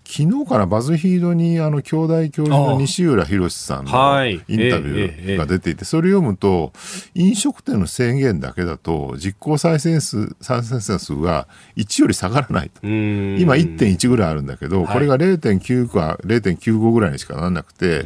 昨日からバズフィードに、あの、兄弟教授の西浦博さんのはい。インタビューが出ていて、それを読むと、飲食店の制限だけだと、実効再生数、再生数が1より下がらないと。今1.1ぐらいあるんだけど、はい。これが0.9か0.95ぐらいにしかならなくて、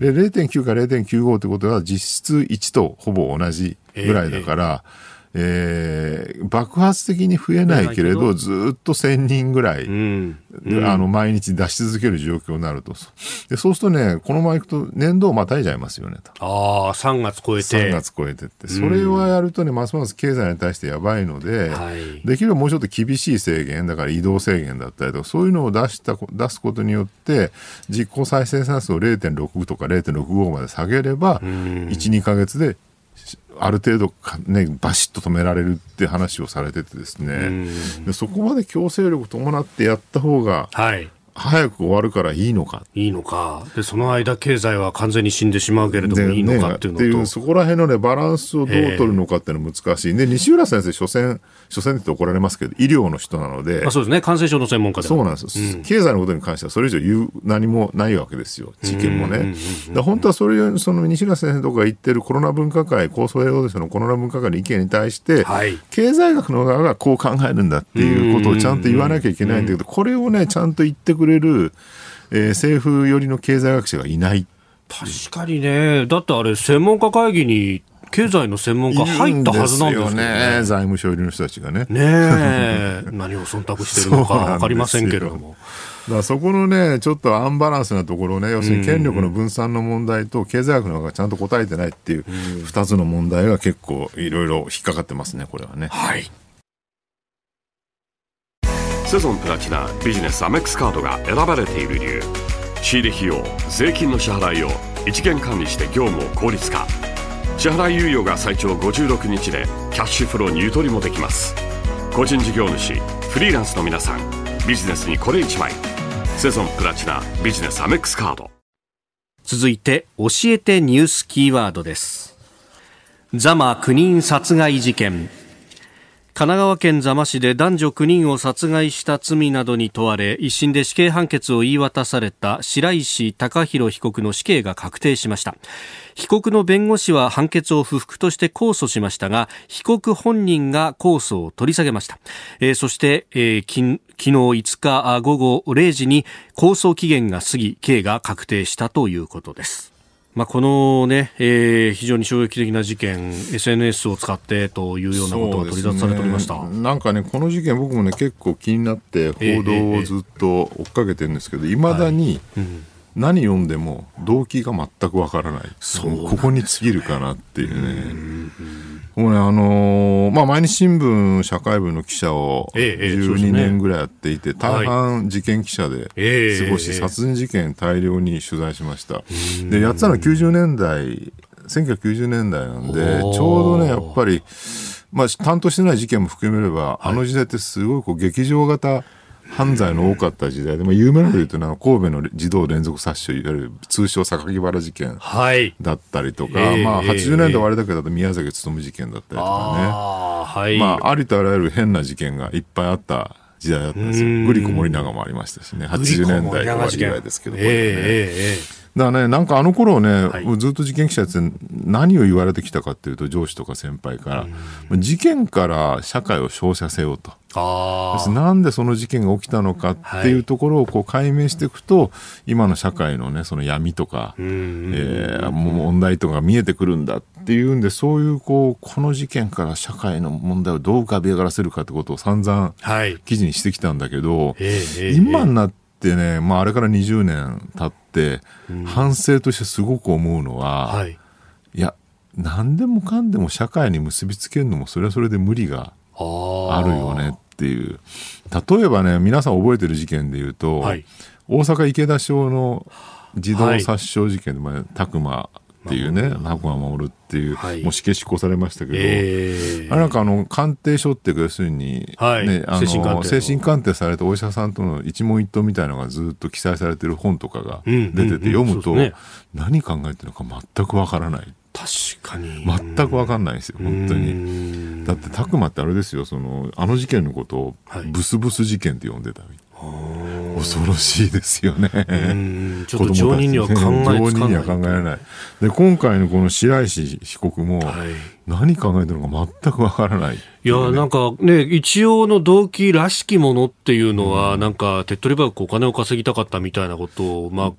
で0.9か0.95ってことは実質1とほぼ同じぐらいだから、えー爆発的に増えないけれど、ずーっと1000人ぐらい、うん。あの毎日出し続ける状況になると。でそうするとね、このままいくと年度をまたいじゃいますよねと。ああ、3月超えて。3月超えてって。それをやるとね、ますます経済に対してやばいので、はいできればもうちょっと厳しい制限、だから移動制限だったりとか、そういうのを出したこ出すことによって、実効再生産数を0.6とか0.65まで下げれば、1、2ヶ月で、ある程度か、ね、バシッと止められるって話をされててですね、でそこまで強制力伴ってやった方が、はい。早く終わるからいいのかいいのか。で、その間、経済は完全に死んでしまうけれどもいいのかっていうのと。ねってそこら辺のね、バランスをどう取るのかっていうのは難しい。で、西浦先生、所詮、所詮って怒られますけど、医療の人なので、まあ、そうですね。感染症の専門家でそうなんですよ、経済のことに関してはそれ以上言う何もないわけですよ、知見もね。本当はそれその西浦先生とかが言ってるコロナ分科会、厚生労働省のコロナ分科会の意見に対して、はい経済学の側がこう考えるんだっていうことをちゃんと言わなきゃいけないんだけど、これをね、ちゃんと言ってくれる、えー政府寄りの経済学者がいない。確かにね。だってあれ、専門家会議に経済の専門家入ったはずなんですよいるんね。財務省入りの人たちがね。ねえ。[laughs] 何を忖度してるのかわかりませんけれども。だそこのね、ちょっとアンバランスなところね、要するに権力の分散の問題と経済学の方がちゃんと答えてないっていう二つの問題が結構いろいろ引っかかってますね、これはね。はい。セゾンプラチナビジネスアメックスカードが選ばれている理由。仕入れ費用税金の支払いを一元管理して業務を効率化。支払い猶予が最長56日でキャッシュフローにゆとりもできます。個人事業主フリーランスの皆さんビジネスにこれ一枚。セゾンプラチナビジネスアメックスカード。続いて、教えてニュースキーワードです。ザマ9人殺害事件。神奈川県座間市で男女9人を殺害した罪などに問われ一審で死刑判決を言い渡された白石貴弘被告の死刑が確定しました。被告の弁護士は判決を不服として控訴しましたが被告本人が控訴を取り下げました、えーそして、えーき昨日5日午後0時に控訴期限が過ぎ刑が確定したということです。まあ、このね、えー非常に衝撃的な事件、SNS を使ってというようなことが取り沙汰されておりました。ねなんかね、この事件僕もね、結構気になって報道をずっと追っかけてるんですけど、いまだに何読んでも動機が全くわからない。ここに尽きるかなっていうね。もうね、あのーまあ、毎日新聞社会部の記者をええええそうですね。12年ぐらいやっていて、大半事件記者でええ過ごし、殺人事件大量に取材しました。で、やってたのは90年代、1990年代なんで、ちょうどね、やっぱり、まあ、担当してない事件も含めれば、あの時代ってすごいこう劇場型犯罪の多かった時代で、まあ、有名なので言うと神戸の児童連続殺傷、いわゆる通称榊原事件はい。だったりとか、ええまあ、ええ80年代終わりだけだと宮崎勤事件だったりとかね。ああ、はい。まあ、ありとあらゆる変な事件がいっぱいあった時代だったんですうんよ。グリコ森永もありましたしね。80年代ぐらいですけど、これねえええええだからね、なんかあの頃ね、はい。ずっと事件記者やってて何を言われてきたかっていうと、上司とか先輩から、事件から社会を照射せようと。なんでその事件が起きたのかっていうところをこう解明していくと、今の社会のね、その闇とか、うんえー問題とかが見えてくるんだっていうんで、そういうこう、この事件から社会の問題をどう浮かび上がらせるかってことを散々はい。記事にしてきたんだけど、ええええ。今になってね、まああれから20年経って、反省としてすごく思うのは、はい。いや、何でもかんでも社会に結びつけるのもそれはそれで無理があるよねっていう。例えばね、皆さん覚えてる事件で言うと、はい大阪池田署の児童殺傷事件で、まあ、拓磨っていうね、拓磨守っていう、はい。もう死刑執行されましたけど、ええ。あれなんかあの、鑑定書っていうか、要するに、はい。ね、あの精神鑑定の。精神鑑定されたお医者さんとの一問一答みたいなのがずっと記載されてる本とかがうん出てて、読むと、何考えてるのか全くわからない。確かに。全くわかんないですよ、本当に。にだって、拓磨ってあれですよ、その、あの事件のことをはい、ブスブス事件って呼んでた。恐ろしいですよね。うんちょっと常人には考えつかない。常人には考えられない。で、今回のこの白石被告も、はい。何考えてるのか全くわからない。いや、なんかね、一応の動機らしきものっていうのは、なんか手っ取り早くお金を稼ぎたかったみたいなことを、まあ、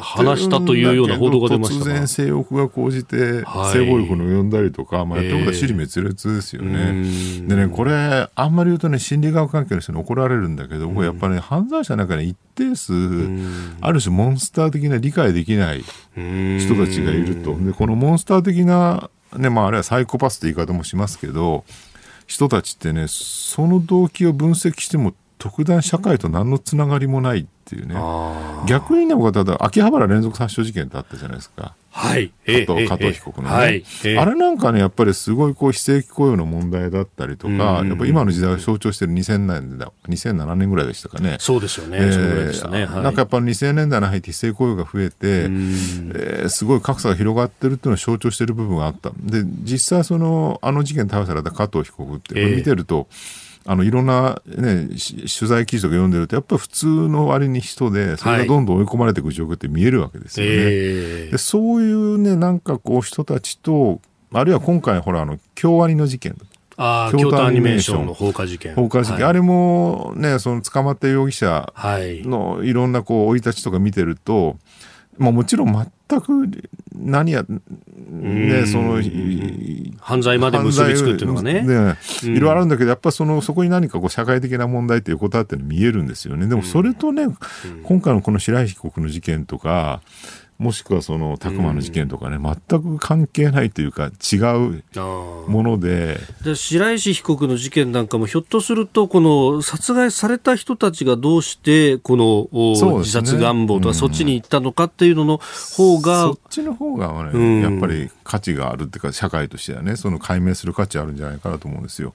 話したというような報道が出ましたが。突然性欲が高じてはい。性暴力の呼んだりとか、まあ、やってることは尻滅裂ですようね。ん。でね、これ、あんまり言うとね、心理学関係の人に怒られるんだけど、僕やっぱね、犯罪者の中に一定数、ある種モンスター的な理解できない人たちがいると。で、このモンスター的な、ね、まあ、あるいはサイコパスって言い方もしますけど、人たちってね、その動機を分析しても、特段社会と何のつながりもないっていうね。逆にね、僕はただ、秋葉原連続殺傷事件ってあったじゃないですか。はい。え加藤え加藤被告のね、はい。ええあれなんかね、やっぱりすごいこう非正規雇用の問題だったりとか、うんやっぱ今の時代を象徴してる2000年だ、2007年ぐらいでしたかね。そうですよね。えなんかやっぱ2000年代に入って非正規雇用が増えて、えーすごい格差が広がってるっていうのを象徴してる部分があった。で、実際その、あの事件で逮捕された加藤被告って、ええ見てると、あの、いろんなね、し取材記事とか読んでると、やっぱり普通の割に人で、それがどんどん追い込まれていく状況って見えるわけですよね。ええでそういうね、なんかこう人たちと、あるいは今回ほら、あの、京アニの事件、ああ、京都アニメーションの放火事件。放火事件、はいあれもね、その捕まった容疑者はい。のいろんなこう、生い立ちとか見てると、まあもちろん全く何や、ね、その、犯罪まで結びつくっていうのがね。ねうんいろいろあるんだけど、やっぱその、そこに何かこう、社会的な問題っていうことだっての見えるんですよね。でもそれとね、今回のこの白石被告の事件とか、もしくはその、拓磨の事件とかね、全く関係ないというか、違うもので、で白石被告の事件なんかもひょっとするとこの殺害された人たちがどうしてこのお自殺願望とうん。かそっちに行ったのかっていうのの方が、そっちの方がね、うん。やっぱり価値があるっていうか、社会としてはね、その解明する価値あるんじゃないかなと思うんですよ。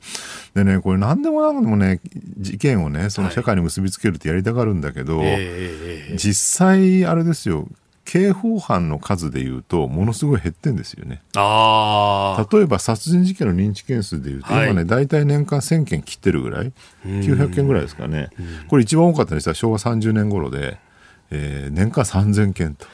でね、これ何でもなんでもね、事件をね、その社会に結びつけるってやりたがるんだけど、ええええええ。実際、あれですよ、刑法犯の数でいうと、ものすごい減ってんですよね。ああ例えば殺人事件の認知件数でいうと、はい今ね、大体年間1000件切ってるぐらい、900件ぐらいですかね。これ一番多かったのは昭和30年頃で、えー年間3000件と。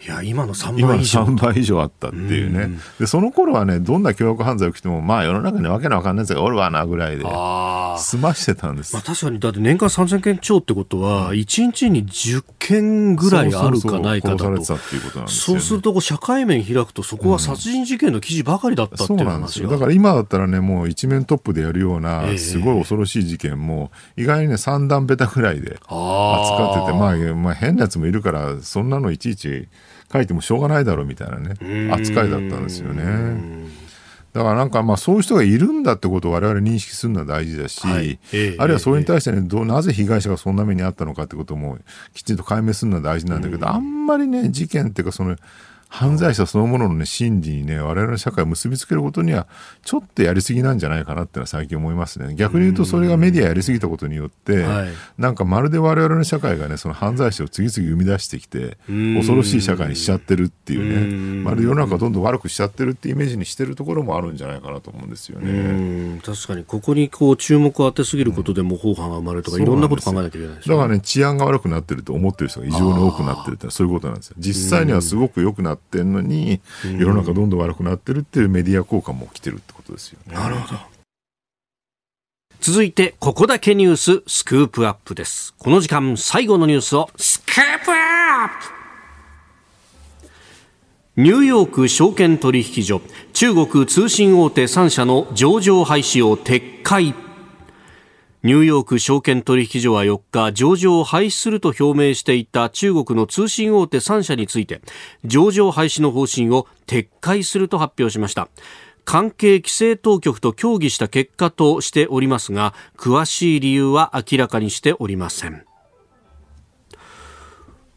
いや今の3今の倍以上3倍以上あったっていうね。で、その頃はね、どんな凶悪犯罪起きても、まあ世の中にわけのわかんないやつがおるわな、ぐらいで、済ましてたんですまあ、。確かにだって年間3000件超ってことは1日に10件ぐらいあるかないかだとそうすよ、ね。そうすると社会面開くとそこは殺人事件の記事ばかりだったってそいうう話なんですよ。だがから今だったらね、もう一面トップでやるようえな、えすごい恐ろしい事件も、意外にね、三段ベタぐらいであ扱ってて、まあ、まあ、変なやつもいるから、そんなのいちいち書いてもしょうがないだろうみたいなね、扱いだったんですよね。だからなんかまあそういう人がいるんだってことを我々認識するのは大事だし、はい。ええあるいはそれに対して、ね、どうなぜ被害者がそんな目にあったのかってこともきちんと解明するのは大事なんだけど、あんまりね事件っていうかその犯罪者そのものの、ね、心理にね我々の社会を結びつけることにはちょっとやりすぎなんじゃないかなってのは最近思いますね。逆に言うとそれがメディアやりすぎたことによって、はい。なんかまるで我々の社会がねその犯罪者を次々生み出してきてん。恐ろしい社会にしちゃってるっていううん。ねまるで世の中をどんどん悪くしちゃってるってイメージにしてるところもあるんじゃないかなと思うんですようね。ん。確かにここにこう注目を当てすぎることで模倣犯が生まれるとか、いろんなこと考えなきゃいけないだからね、治安が悪くなってると思ってる人が異常に多くなってるってそういうことなんですよ。実際にはすごく良くなってるのに、世の中どんどん悪くなってるっていうメディア効果も起きてるってことですよね。なるほど。続いて、ここだけニューススクープアップです。この時間、最後のニュースをスクープアップニューヨーク証券取引所、中国通信大手3社の上場廃止を撤回。ニューヨーク証券取引所は4日、上場を廃止すると表明していた中国の通信大手3社について、上場廃止の方針を撤回すると発表しました。関係規制当局と協議した結果としておりますが、詳しい理由は明らかにしておりません。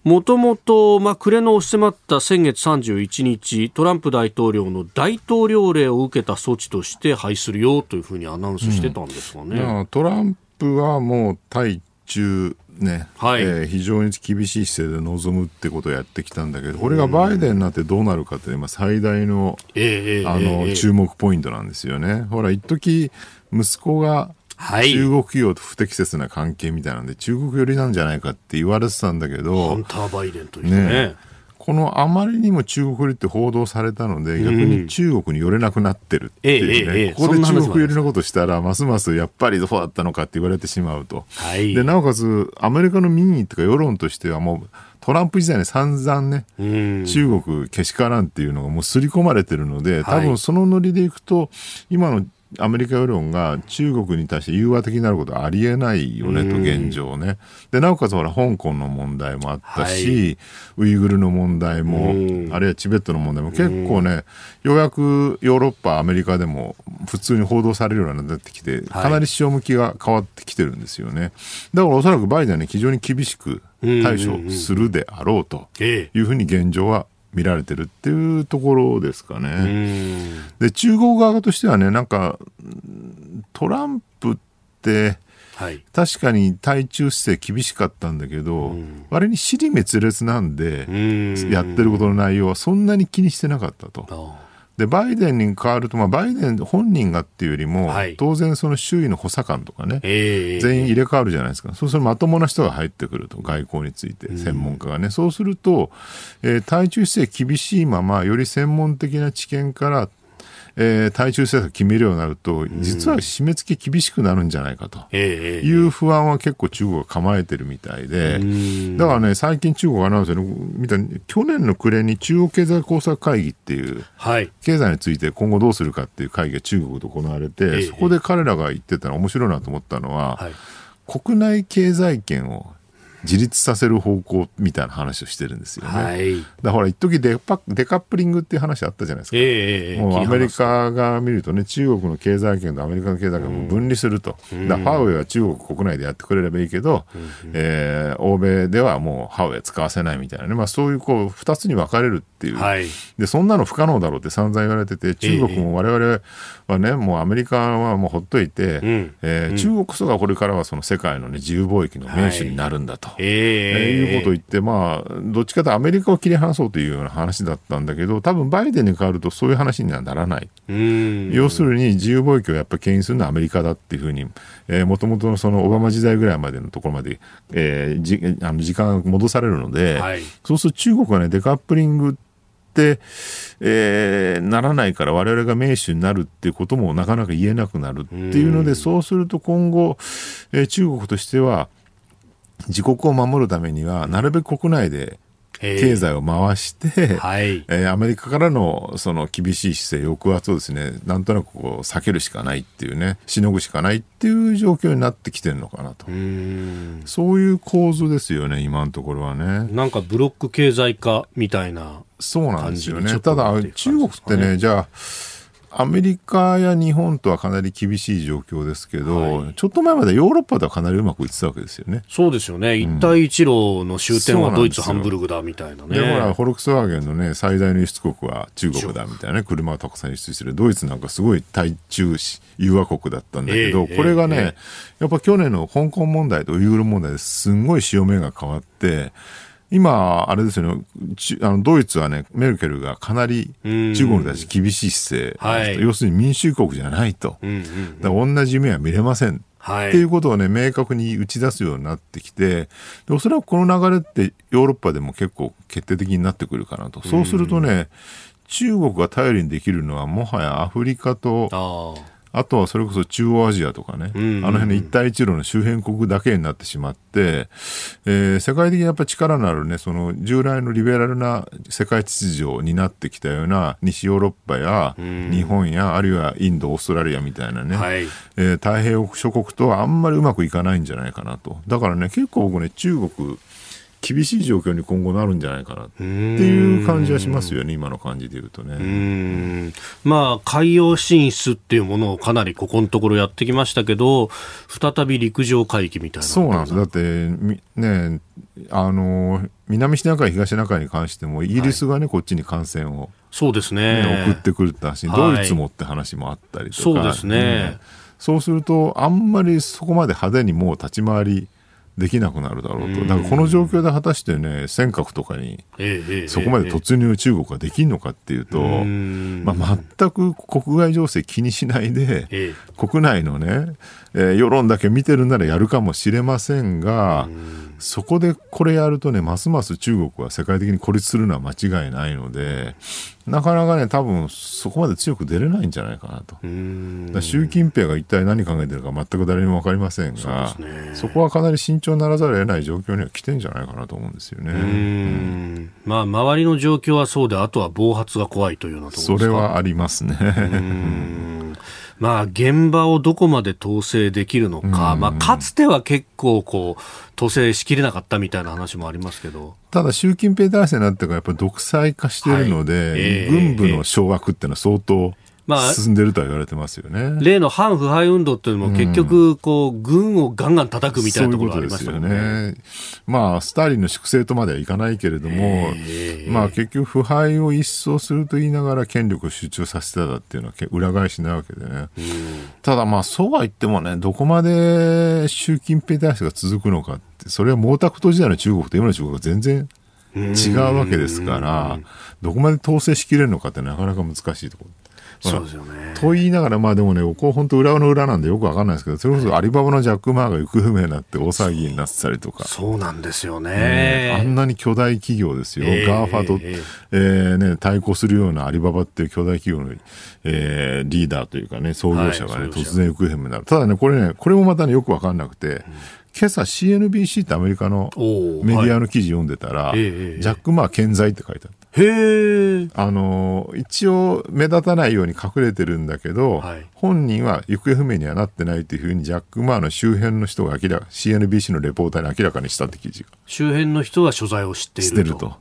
もともと、まあ、暮れの押し迫った先月31日、トランプ大統領の大統領令を受けた措置として廃止するよというふうにアナウンスしてたんですがね。だからトランプはもう対中ね、はいえー非常に厳しい姿勢で臨むってことをやってきたんだけど、これがバイデンになってどうなるかって今最大のあの、ええ注目ポイントなんですよね。ほら、一時息子がはい。中国企業と不適切な関係みたいなんで、中国寄りなんじゃないかって言われてたんだけハどン、ター・バイデンというね。ねこのあまりにも中国寄りって報道されたので、逆に中国に寄れなくなってるっていうね、ええええええ。ここで中国寄りのことしたら、ますますやっぱりどうだったのかって言われてしまうと。はい。でなおかつ、アメリカの民意とか世論としては、もうトランプ時代に散々ね、うん。中国けしからんっていうのがもう刷り込まれてるので、多はい。分そのノリでいくと、今のアメリカ世論が中国に対して融和的になることはありえないよねと、うん現状ね。で、なおかつほら、香港の問題もあったし、はウイグルの問題もうん、あるいはチベットの問題も結構ね、ようやくヨーロッパ、アメリカでも普通に報道されるようになってきて、かなり潮向きが変わってきてるんですよね。だからおそらくバイデンはね、非常に厳しく対処するであろうと。ええいうふうに現状は見られてるっていうところですかうね。んで中国側としてはねなんかうんトランプってはい。確かに対中姿勢厳しかったんだけど、割に尻滅裂なんで、うんやってることの内容はそんなに気にしてなかったと。あでバイデンに変わると、まあ、バイデン本人がっていうよりも、はい当然その周囲の補佐官とかね、ええ全員入れ替わるじゃないですか。そうするとまともな人が入ってくると、外交について、専門家がね。そうすると、えー対中姿勢厳しいまま、より専門的な知見から、えー対中政策決めるようになると、実は締め付け厳しくなるんじゃないかと。ええいう不安は結構中国が構えてるみたいで、んだからね、最近中国アナウンスで見た、去年の暮れに中国経済工作会議っていう、はい。経済について今後どうするかっていう会議が中国で行われて、ええそこで彼らが言ってたの面白いなと思ったのは、はい。国内経済圏を自立させる方向みたいな話をしてるんですよね。はい。だから一時デパデカップリングっていう話あったじゃないですか。ええええもうアメリカが見るとね、中国の経済圏とアメリカの経済圏を分離すると。だからファーウェイは中国国内でやってくれればいいけど、えー欧米ではもうファーウェイ使わせないみたいなね、まあそういうこう、二つに分かれるっていう。すはい。で、そんなの不可能だろうって散々言われてて、中国も我々はね、もうアメリカはもうほっといて、んえー中国こそがこれからはその世界のね、自由貿易の盟主になるんだと。ええいうことを言って、まあ、どっちかというとアメリカを切り離そうというような話だったんだけど、多分バイデンに変わるとそういう話にはならない。うん。要するに自由貿易をやっぱり牽引するのはアメリカだっていうふうに、えー、もともとのそのオバマ時代ぐらいまでのところまで、えーじあの時間が戻されるので、はいそうすると中国はね、デカップリングって、えーならないから我々が盟主になるっていうこともなかなか言えなくなるっていうので、そうすると今後、えー中国としては、自国を守るためには、なるべく国内でええ経済を回して、はい。えーアメリカからのその厳しい姿勢、抑圧をですね、なんとなくこう避けるしかないっていうね、しのぐしかないっていう状況になってきてるのかなと。うん。そういう構図ですよね、今のところはね。なんかブロック経済化みたいな。そうなんですよね。ただ中国ってね、じゃあ、アメリカや日本とはかなり厳しい状況ですけど、ちょっと前までヨーロッパではかなりうまくいってたわけですよね。そうですよね。一帯一路の終点はドイツ、ハンブルグだみたいなね。で、ほら、フォルクスワーゲンのね、最大の輸出国は中国だみたいなね、車をたくさん輸出してる。ドイツなんかすごい対中融和国だったんだけど、ええこれがね、えやっぱ去年の香港問題とウイグル問題ですんごい潮目が変わって、今、あれですよね、ちあのドイツはね、メルケルがかなり中国に対して厳しい姿勢、はい要するに民主国じゃないと。うんうん。だから同じ夢は見れません。はい。っていうことをね、明確に打ち出すようになってきて、でおそらくこの流れってヨーロッパでも結構決定的になってくるかなと。そうするとね、中国が頼りにできるのはもはやアフリカと、あとはそれこそ中央アジアとかね、うんうんうんあの辺の一帯一路の周辺国だけになってしまって、えー世界的にやっぱり力のあるね、その従来のリベラルな世界秩序になってきたような西ヨーロッパや日本や、あるいはインド、オーストラリアみたいなね、はい。えー太平洋諸国とはあんまりうまくいかないんじゃないかなと。だからね、結構僕ね、中国、厳しい状況に今後なるんじゃないかなっていう感じはしますよね、今の感じで言うとね。うーんまあ、海洋進出っていうものをかなりここのところやってきましたけど、再び陸上海域みたいな。そうなんです。だって、みね、あの、南シナ海、東シナ海に関しても、イギリスがね、こっちに艦船を、そうですねね。送ってくるって話、はいドイツもって話もあったりとか。そうですねそうすると、あんまりそこまで派手にもう立ち回りできなくなるだろうと。だからこの状況で果たしてね、尖閣とかに、そこまで突入中国ができるのかっていうと、ん。まあ、全く国外情勢気にしないで、え。国内のね、えー世論だけ見てるならやるかもしれませんが、そこでこれやるとね、ますます中国は世界的に孤立するのは間違いないので、なかなかね、多分そこまで強く出れないんじゃないかなと。習近平が一体何考えてるか全く誰にも分かりませんがそねそこはかなり慎重にならざるを得ない状況には来てんじゃないかなと思うんですよね。うーんまあ、周りの状況はそうで、あとは暴発が怖いというようなところそれはありますね。うんまあ、現場をどこまで統制できるのか、まあ、かつては結構こう、統制しきれなかったみたいな話もありますけど。ただ習近平体制になってからやっぱり独裁化してるので、はい。ええ。軍部の掌握っていうのは相当まあ進んでるとは言われてますよね。例の反腐敗運動っていうのも結局、こう、軍をガンガン叩くみたいなところがありましたね。よね。まあ、スターリンの粛清とまではいかないけれども、ええまあ結局腐敗を一掃すると言いながら権力を集中させてたっていうのはけ裏返しなわけでね。ただまあそうは言ってもね、どこまで習近平体制が続くのかって、それは毛沢東時代の中国と今の中国が全然違うわけですから、どこまで統制しきれるのかってなかなか難しいところ。そうですよね。と言いながら、まあでもね、こう本当裏の裏なんでよくわかんないですけど、それこそアリババのジャック・マーが行方不明になって大騒ぎになってたりとか。そうなんですよあんね。なに巨大企業ですよ、ええ GAFA と、ええーね、対抗するようなアリババっていう巨大企業の、えーリーダーというかね、創業者がね、はい突然行方不明になる。ただね、これね、これもまたね、よくわかんなくて、今朝 CNBC ってアメリカのメディアの記事読んでたら、いええジャック・マー健在って書いてあった。へえ。あのー一応目立たないように隠れてるんだけど、はい本人は行方不明にはなってないというふうにジャック・マーの周辺の人が明らか CNBC のレポーターに明らかにしたって記事が周辺の人は所在を知っていると。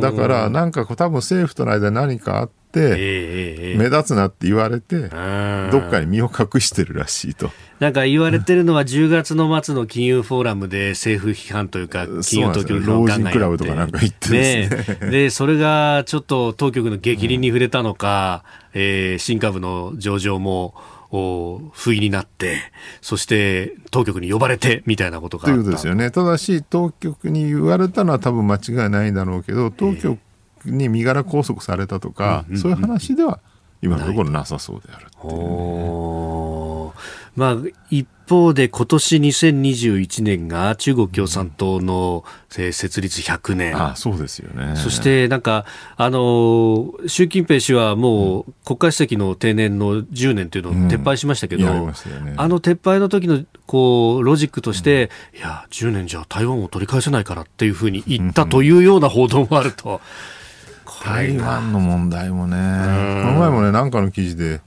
だからなんかこう多分政府との間に何かあって、目立つなって言われて、えどっかに身を隠してるらしいと。なんか言われてるのは10月の末の金融フォーラムで政府批判というか金融当局批判をガンガンやって。老人クラブとかなんか言ってですね。ね。で、それがちょっと当局の激鱗に触れたのか、えー新株の上場も、お不意になって、そして当局に呼ばれてみたいなことがという。ことですよね。ただし、当局に言われたのは多分間違いないんだろうけど、当局に身柄拘束されたとか、そういう話では今のところなさそうであるっていう。ねまあ、一方で今年2021年が中国共産党のえー設立100年。ああそうですよね。そしてなんか、あのー習近平氏はもう国家主席の定年の10年というのを撤廃しましたけど、うんね。あの撤廃の時のこうロジックとして、いや、10年じゃ台湾を取り返せないからっていうふうに言ったというような報道もあると。台湾の問題もね、この前もね、なんかの記事で、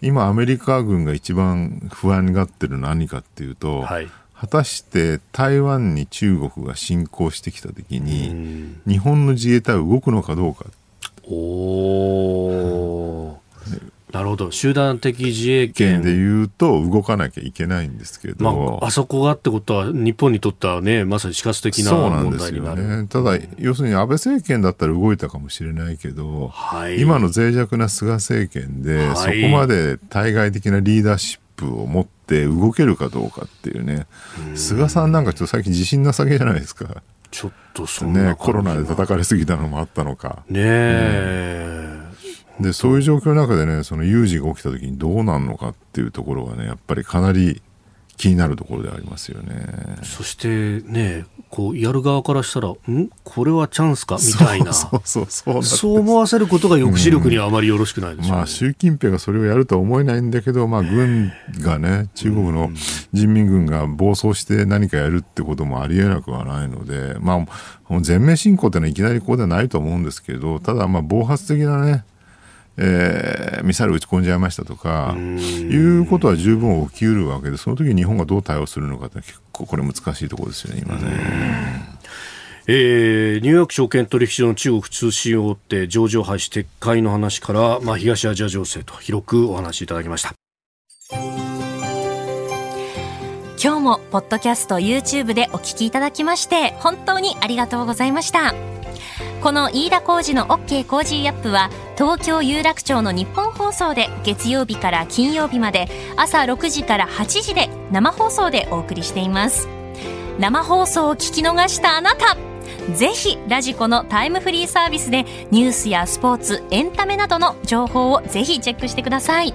今、アメリカ軍が一番不安がってるのは何かっていうと、はい。果たして台湾に中国が侵攻してきたときに、日本の自衛隊は動くのかどうか。おーなるほど。集団的自衛権。でいうと動かなきゃいけないんですけど、まあ、あそこがってことは日本にとってはねまさに死活的な問題になるそうなんですよね。ただ要するに安倍政権だったら動いたかもしれないけど、はい、今の脆弱な菅政権で、はい、そこまで対外的なリーダーシップを持って動けるかどうかっていうね。菅さんなんかちょっと最近自信なさげじゃないですか。ちょっとそねコロナで叩かれすぎたのもあったのか。ねえ、うん、でそういう状況の中でねその有事が起きた時にどうなるのかっていうところはねやっぱりかなり気になるところでありますよね。そしてね、こうやる側からしたら、ん？これはチャンスか？みたいな。そう思わせることが抑止力にはあまりよろしくないでしょう、ね。うん、まあ習近平がそれをやるとは思えないんだけど、まあ軍がね、中国の人民軍が暴走して何かやるってこともありえなくはないので、まあ全面侵攻ってのはいきなりこうではないと思うんですけど、ただまあ暴発的なね、えー、ミサイル撃ち込んじゃいましたとかいうことは十分起きうるわけでその時日本がどう対応するのかって結構これ難しいところですよね今ね。えー、ニューヨーク証券取引所の中国通信大手上場廃止撤回の話から、まあ、東アジア情勢と広くお話しいただきました今日もポッドキャスト YouTube でお聞きいただきまして本当にありがとうございました。この飯田浩二の OK コージーアップは東京有楽町のニッポン放送で月曜日から金曜日まで朝6時から8時で生放送でお送りしています。生放送を聞き逃したあなたぜひ radiko のタイムフリーサービスでニュースやスポーツエンタメなどの情報をぜひチェックしてください。